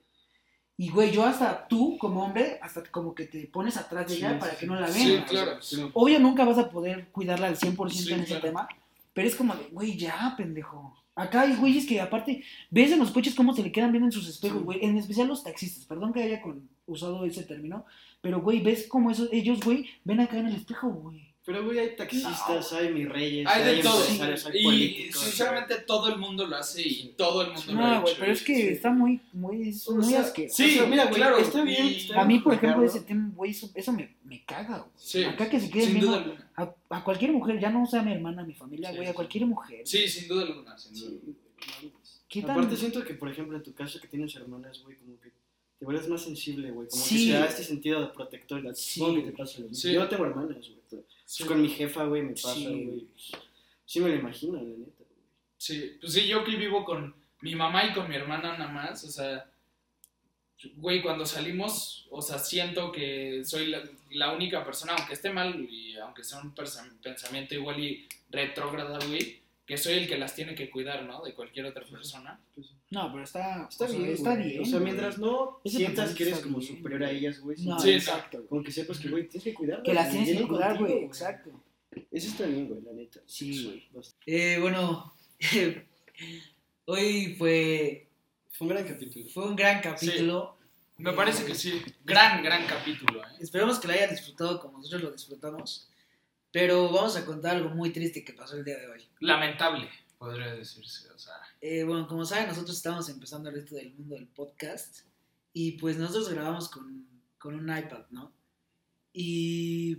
Y, güey, yo hasta tú, como hombre, hasta como que te pones atrás de ella sí, para sí. que no la vean. Sí, claro. Sí. Obvio nunca vas a poder cuidarla al 100% Sí, en ese claro. tema, pero es como de, güey, ya, pendejo. Acá hay güeyes que aparte, ves en los coches cómo se le quedan viendo en sus espejos, güey, en especial los taxistas, perdón que haya con- usado ese término, pero, güey, ves cómo esos, ellos, güey, ven acá en el espejo, güey. Pero, güey, hay taxistas, hay mis reyes, Hay de todo. empresarios, hay Y políticos. sinceramente todo el mundo lo hace y todo el mundo lo ha No, güey, pero es que sí. está muy, muy, es O muy sea, asqueroso. Sí, O sea, mira, güey, claro, está bien, está A mí, por ejemplo, ese tema, güey, eso, eso me, me caga, güey. Sí, Acá que se queden sin duda alguna. a, a cualquier mujer, ya no sea mi hermana, mi familia, Sí, güey, a cualquier mujer. Sí, sin duda alguna, sin duda. Sí, güey. ¿Qué tan- Aparte siento que, por ejemplo, en tu caso que tienes hermanas, güey, como que te vuelves más sensible, güey. Como Sí. que se da este sentido de protector. Sí. Supongo que te pasa lo mismo. Sí. Yo no tengo hermanas, güey. pero Sí. Con mi jefa, güey, me pasa, güey. Sí me lo imagino, la neta, güey. Sí, pues sí, yo que vivo con mi mamá y con mi hermana nada más, o sea, güey, cuando salimos, o sea, siento que soy la, la única persona, aunque esté mal y aunque sea un pensamiento igual y retrógrada, güey, que soy el que las tiene que cuidar, ¿no? De cualquier otra persona. Pues, No, pero está, está o sea, bien, está bien. O sea, mientras no Ese sientas que eres como bien, superior a ellas, güey. No, Sí, exacto. Como que sepas que, güey, tienes que cuidarlas. Que las tienes que cuidar, güey, exacto. Eso está bien, güey, la neta. Sí, güey. Eh, bueno, hoy fue, Fue un gran capítulo. fue un gran capítulo. Me parece que sí. Gran, gran capítulo, ¿eh? Esperemos que lo hayan disfrutado como nosotros lo disfrutamos. Pero vamos a contar algo muy triste que pasó el día de hoy. Lamentable, podría decirse, o sea. Eh, bueno, como saben, nosotros estamos empezando el resto del mundo del podcast. Y pues nosotros grabamos con, con un iPad, ¿no? Y.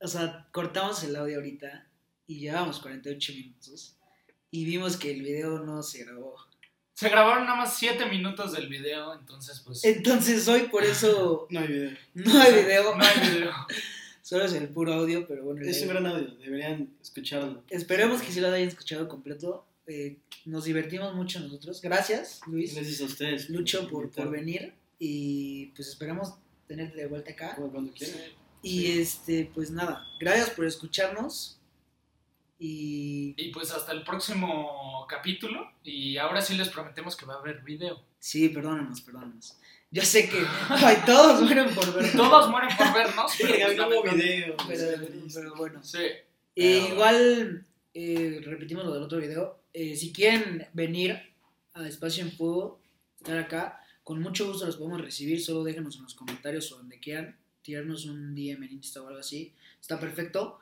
O sea, cortamos el audio ahorita y llevamos 48 minutos. Y vimos que el video no se grabó. Se grabaron nada más 7 minutos del video, entonces pues... Entonces hoy por eso No hay video. no hay video. No hay video. Solo es el puro audio, pero bueno. Es un gran audio, deberían escucharlo. Esperemos que sí lo hayan escuchado completo. Eh, nos divertimos mucho nosotros. Gracias, Luis, Gracias a ustedes. Lucho, por, por venir. Y pues esperamos tenerte de vuelta acá. Como Cuando quieran. Y este, pues nada, gracias por escucharnos. Y Y pues hasta el próximo capítulo. Y ahora sí les prometemos que va a haber video. sí, perdónanos, perdónanos. Yo sé que ay, todos mueren por ver. Todos mueren por vernos. pero, Sí, pues, no video. Pero, pero bueno. Sí. Eh, Pero- igual, eh, repetimos lo del otro video. Eh, si quieren venir a Espacio en Fuego, estar acá, con mucho gusto los podemos recibir. Solo déjenos en los comentarios o donde quieran. Tirarnos un DM en Insta o algo así. Está perfecto.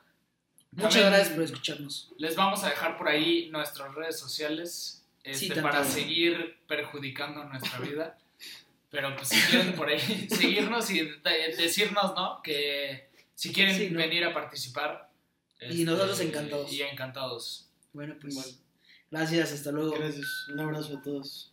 Muchas También- gracias por escucharnos. Les vamos a dejar por ahí nuestras redes sociales este, Sí, para seguir perjudicando nuestra vida. Pero pues si quieren por ahí seguirnos y de- decirnos, ¿no? Que si quieren Sí, ¿no? venir a participar. este, Y nosotros encantados. Y encantados. Bueno, pues gracias. Hasta luego. Gracias. Un abrazo a todos.